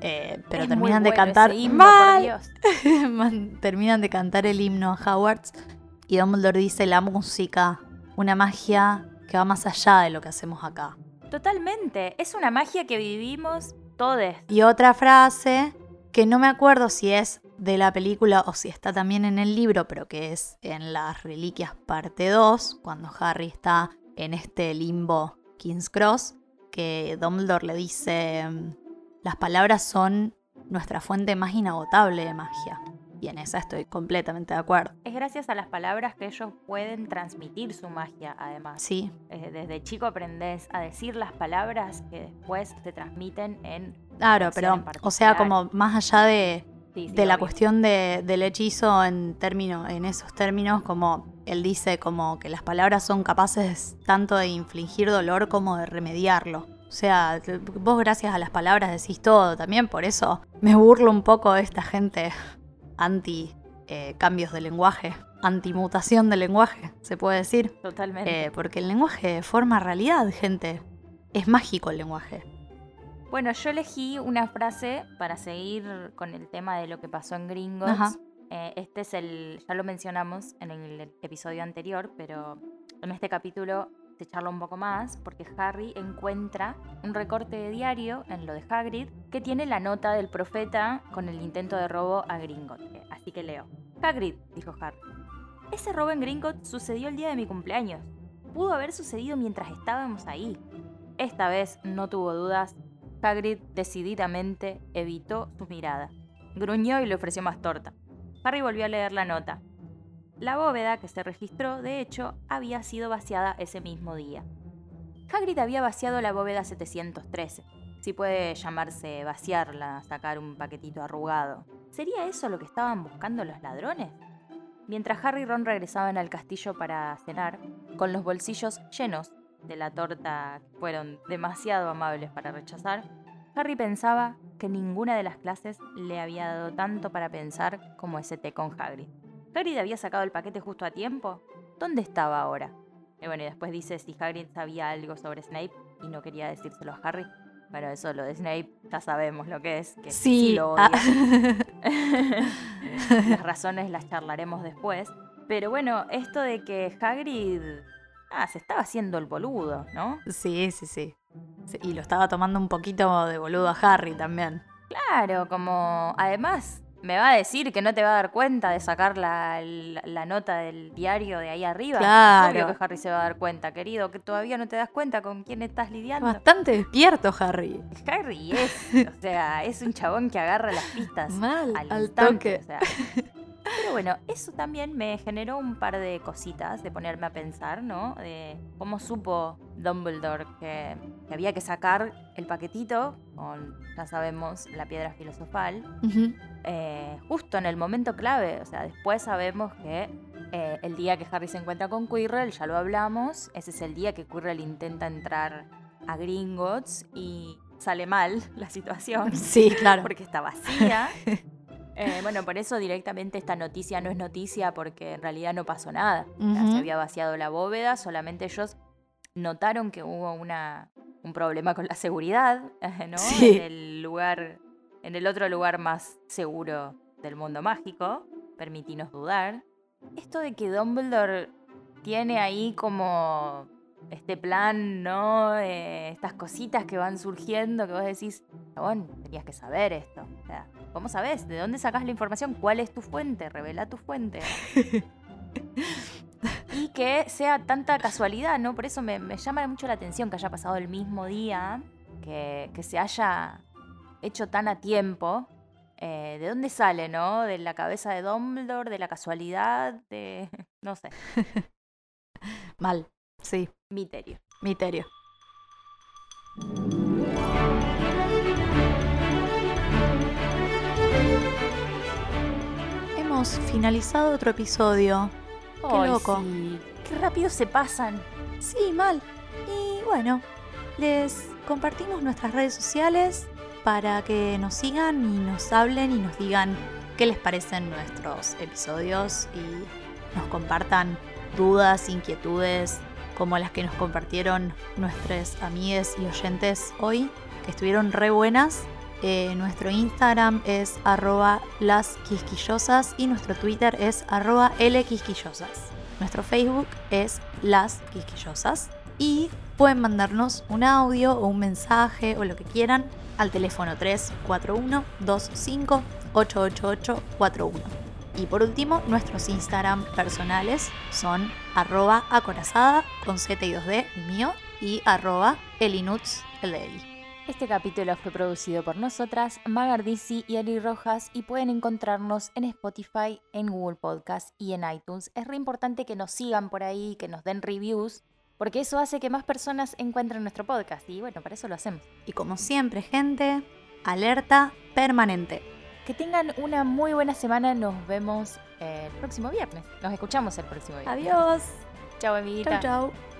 Eh, pero Es terminan de bueno cantar himno, por mal. Terminan de cantar el himno a Howards y Dumbledore dice la música, una magia que va más allá de lo que hacemos acá. Totalmente. Es una magia que vivimos todos. Y otra frase que no me acuerdo si es de la película o si está también en el libro, pero que es en las Reliquias parte 2, cuando Harry está en este limbo King's Cross, que Dumbledore le dice, las palabras son nuestra fuente más inagotable de magia. Y en esa estoy completamente de acuerdo. Es gracias a las palabras que ellos pueden transmitir su magia, además. Sí, Eh, Desde chico aprendes a decir las palabras que después te transmiten en... claro, pero o sea, como más allá de, Sí, sí, de la obvio. cuestión de- del hechizo en término, en esos términos, como él dice como que las palabras son capaces tanto de infligir dolor como de remediarlo. O sea, vos gracias a las palabras decís todo también, por eso me burlo un poco de esta gente anti eh, cambios de lenguaje, anti mutación de lenguaje, se puede decir. Totalmente. Eh, porque el lenguaje forma realidad, gente. Es mágico el lenguaje. Bueno, yo elegí una frase para seguir con el tema de lo que pasó en Gringotts. Ajá. Eh, este es el, ya lo mencionamos en el episodio anterior, pero en este capítulo se charla un poco más porque Harry encuentra un recorte de diario en lo de Hagrid que tiene la nota del profeta con el intento de robo a Gringotts. Eh, Así que leo. Hagrid, dijo Harry. Ese robo en Gringotts sucedió el día de mi cumpleaños. Pudo haber sucedido mientras estábamos ahí. Esta vez no tuvo dudas. Hagrid decididamente evitó su mirada. Gruñó y le ofreció más torta. Harry volvió a leer la nota. La bóveda que se registró, de hecho, había sido vaciada ese mismo día. Hagrid había vaciado la bóveda 713. Si puede llamarse vaciarla, sacar un paquetito arrugado. ¿Sería eso lo que estaban buscando los ladrones? Mientras Harry y Ron regresaban al castillo para cenar, con los bolsillos llenos de la torta que fueron demasiado amables para rechazar, Harry pensaba que ninguna de las clases le había dado tanto para pensar como ese té con Hagrid. ¿Hagrid había sacado el paquete justo a tiempo? ¿Dónde estaba ahora? Y bueno, y después dice si Hagrid sabía algo sobre Snape y no quería decírselo a Harry. Bueno, eso lo de Snape ya sabemos lo que es, que sí, Sí, lo ah. odia. las razones las charlaremos después. Pero bueno, esto de que Hagrid ah, se estaba haciendo el boludo, ¿no? Sí, sí, sí, Sí, Y lo estaba tomando un poquito de boludo a Harry también. Claro, como además me va a decir que no te va a dar cuenta de sacar la, la- la nota del diario de ahí arriba. Claro. Obvio que Harry se va a dar cuenta, querido, que todavía no te das cuenta con quién estás lidiando. Bastante despierto, Harry. Harry es, o sea, es un chabón que agarra las pistas Mal, al, al instante, toque. o sea. Pero bueno, eso también me generó un par de cositas de ponerme a pensar, ¿no? De cómo supo Dumbledore que, que había que sacar el paquetito con, ya sabemos, la piedra filosofal. Eh, justo en el momento clave. O sea, después sabemos que eh, el día que Harry se encuentra con Quirrell, ya lo hablamos, ese es el día que Quirrell intenta entrar a Gringotts y sale mal la situación Sí, claro. porque está vacía. Eh, bueno, por eso directamente esta noticia no es noticia porque en realidad no pasó nada. O sea, Ujú. se había vaciado la bóveda, solamente ellos notaron que hubo una, un problema con la seguridad, ¿no? Sí. En el lugar, en el otro lugar más seguro del mundo mágico, permitinos dudar. Esto de que Dumbledore tiene ahí como este plan, ¿no? Eh, estas cositas que van surgiendo que vos decís, chabón, tenías que saber esto. O sea, ¿cómo sabes? ¿De dónde sacas la información? ¿Cuál es tu fuente? Revela tu fuente. y que sea tanta casualidad, ¿no? Por eso me, me llama mucho la atención que haya pasado el mismo día, que, que se haya hecho tan a tiempo. Eh, ¿De dónde sale, no? ¿De la cabeza de Dumbledore? ¿De la casualidad? De... no sé, Mal. Sí, misterio. misterio. Hemos finalizado otro episodio. Qué Ay, loco. sí. Qué rápido se pasan. Sí, mal. Y bueno, les compartimos nuestras redes sociales para que nos sigan y nos hablen y nos digan qué les parecen nuestros episodios y nos compartan dudas, inquietudes, como las que nos compartieron nuestros amigues y oyentes hoy, que estuvieron re buenas. Eh, nuestro Instagram es arroba las quisquillosas y nuestro Twitter es arroba lquisquillosas. Nuestro Facebook es Las Quisquillosas. Y pueden mandarnos un audio o un mensaje o lo que quieran al teléfono 341 25 88841. Y por último, nuestros Instagram personales son arroba acorazada con Z y 2D, el mío, y arroba elinuts, el de Eli. Este capítulo fue producido por nosotras, Magardisi y Eli Rojas, y pueden encontrarnos en Spotify, en Google Podcast y en iTunes. Es re importante que nos sigan por ahí, que nos den reviews, porque eso hace que más personas encuentren nuestro podcast. Y bueno, para eso lo hacemos. Y como siempre, gente, alerta permanente. Que tengan una muy buena semana. Nos vemos el próximo viernes. Nos escuchamos el próximo viernes. Adiós. Chao, amiguita. Chau, chau.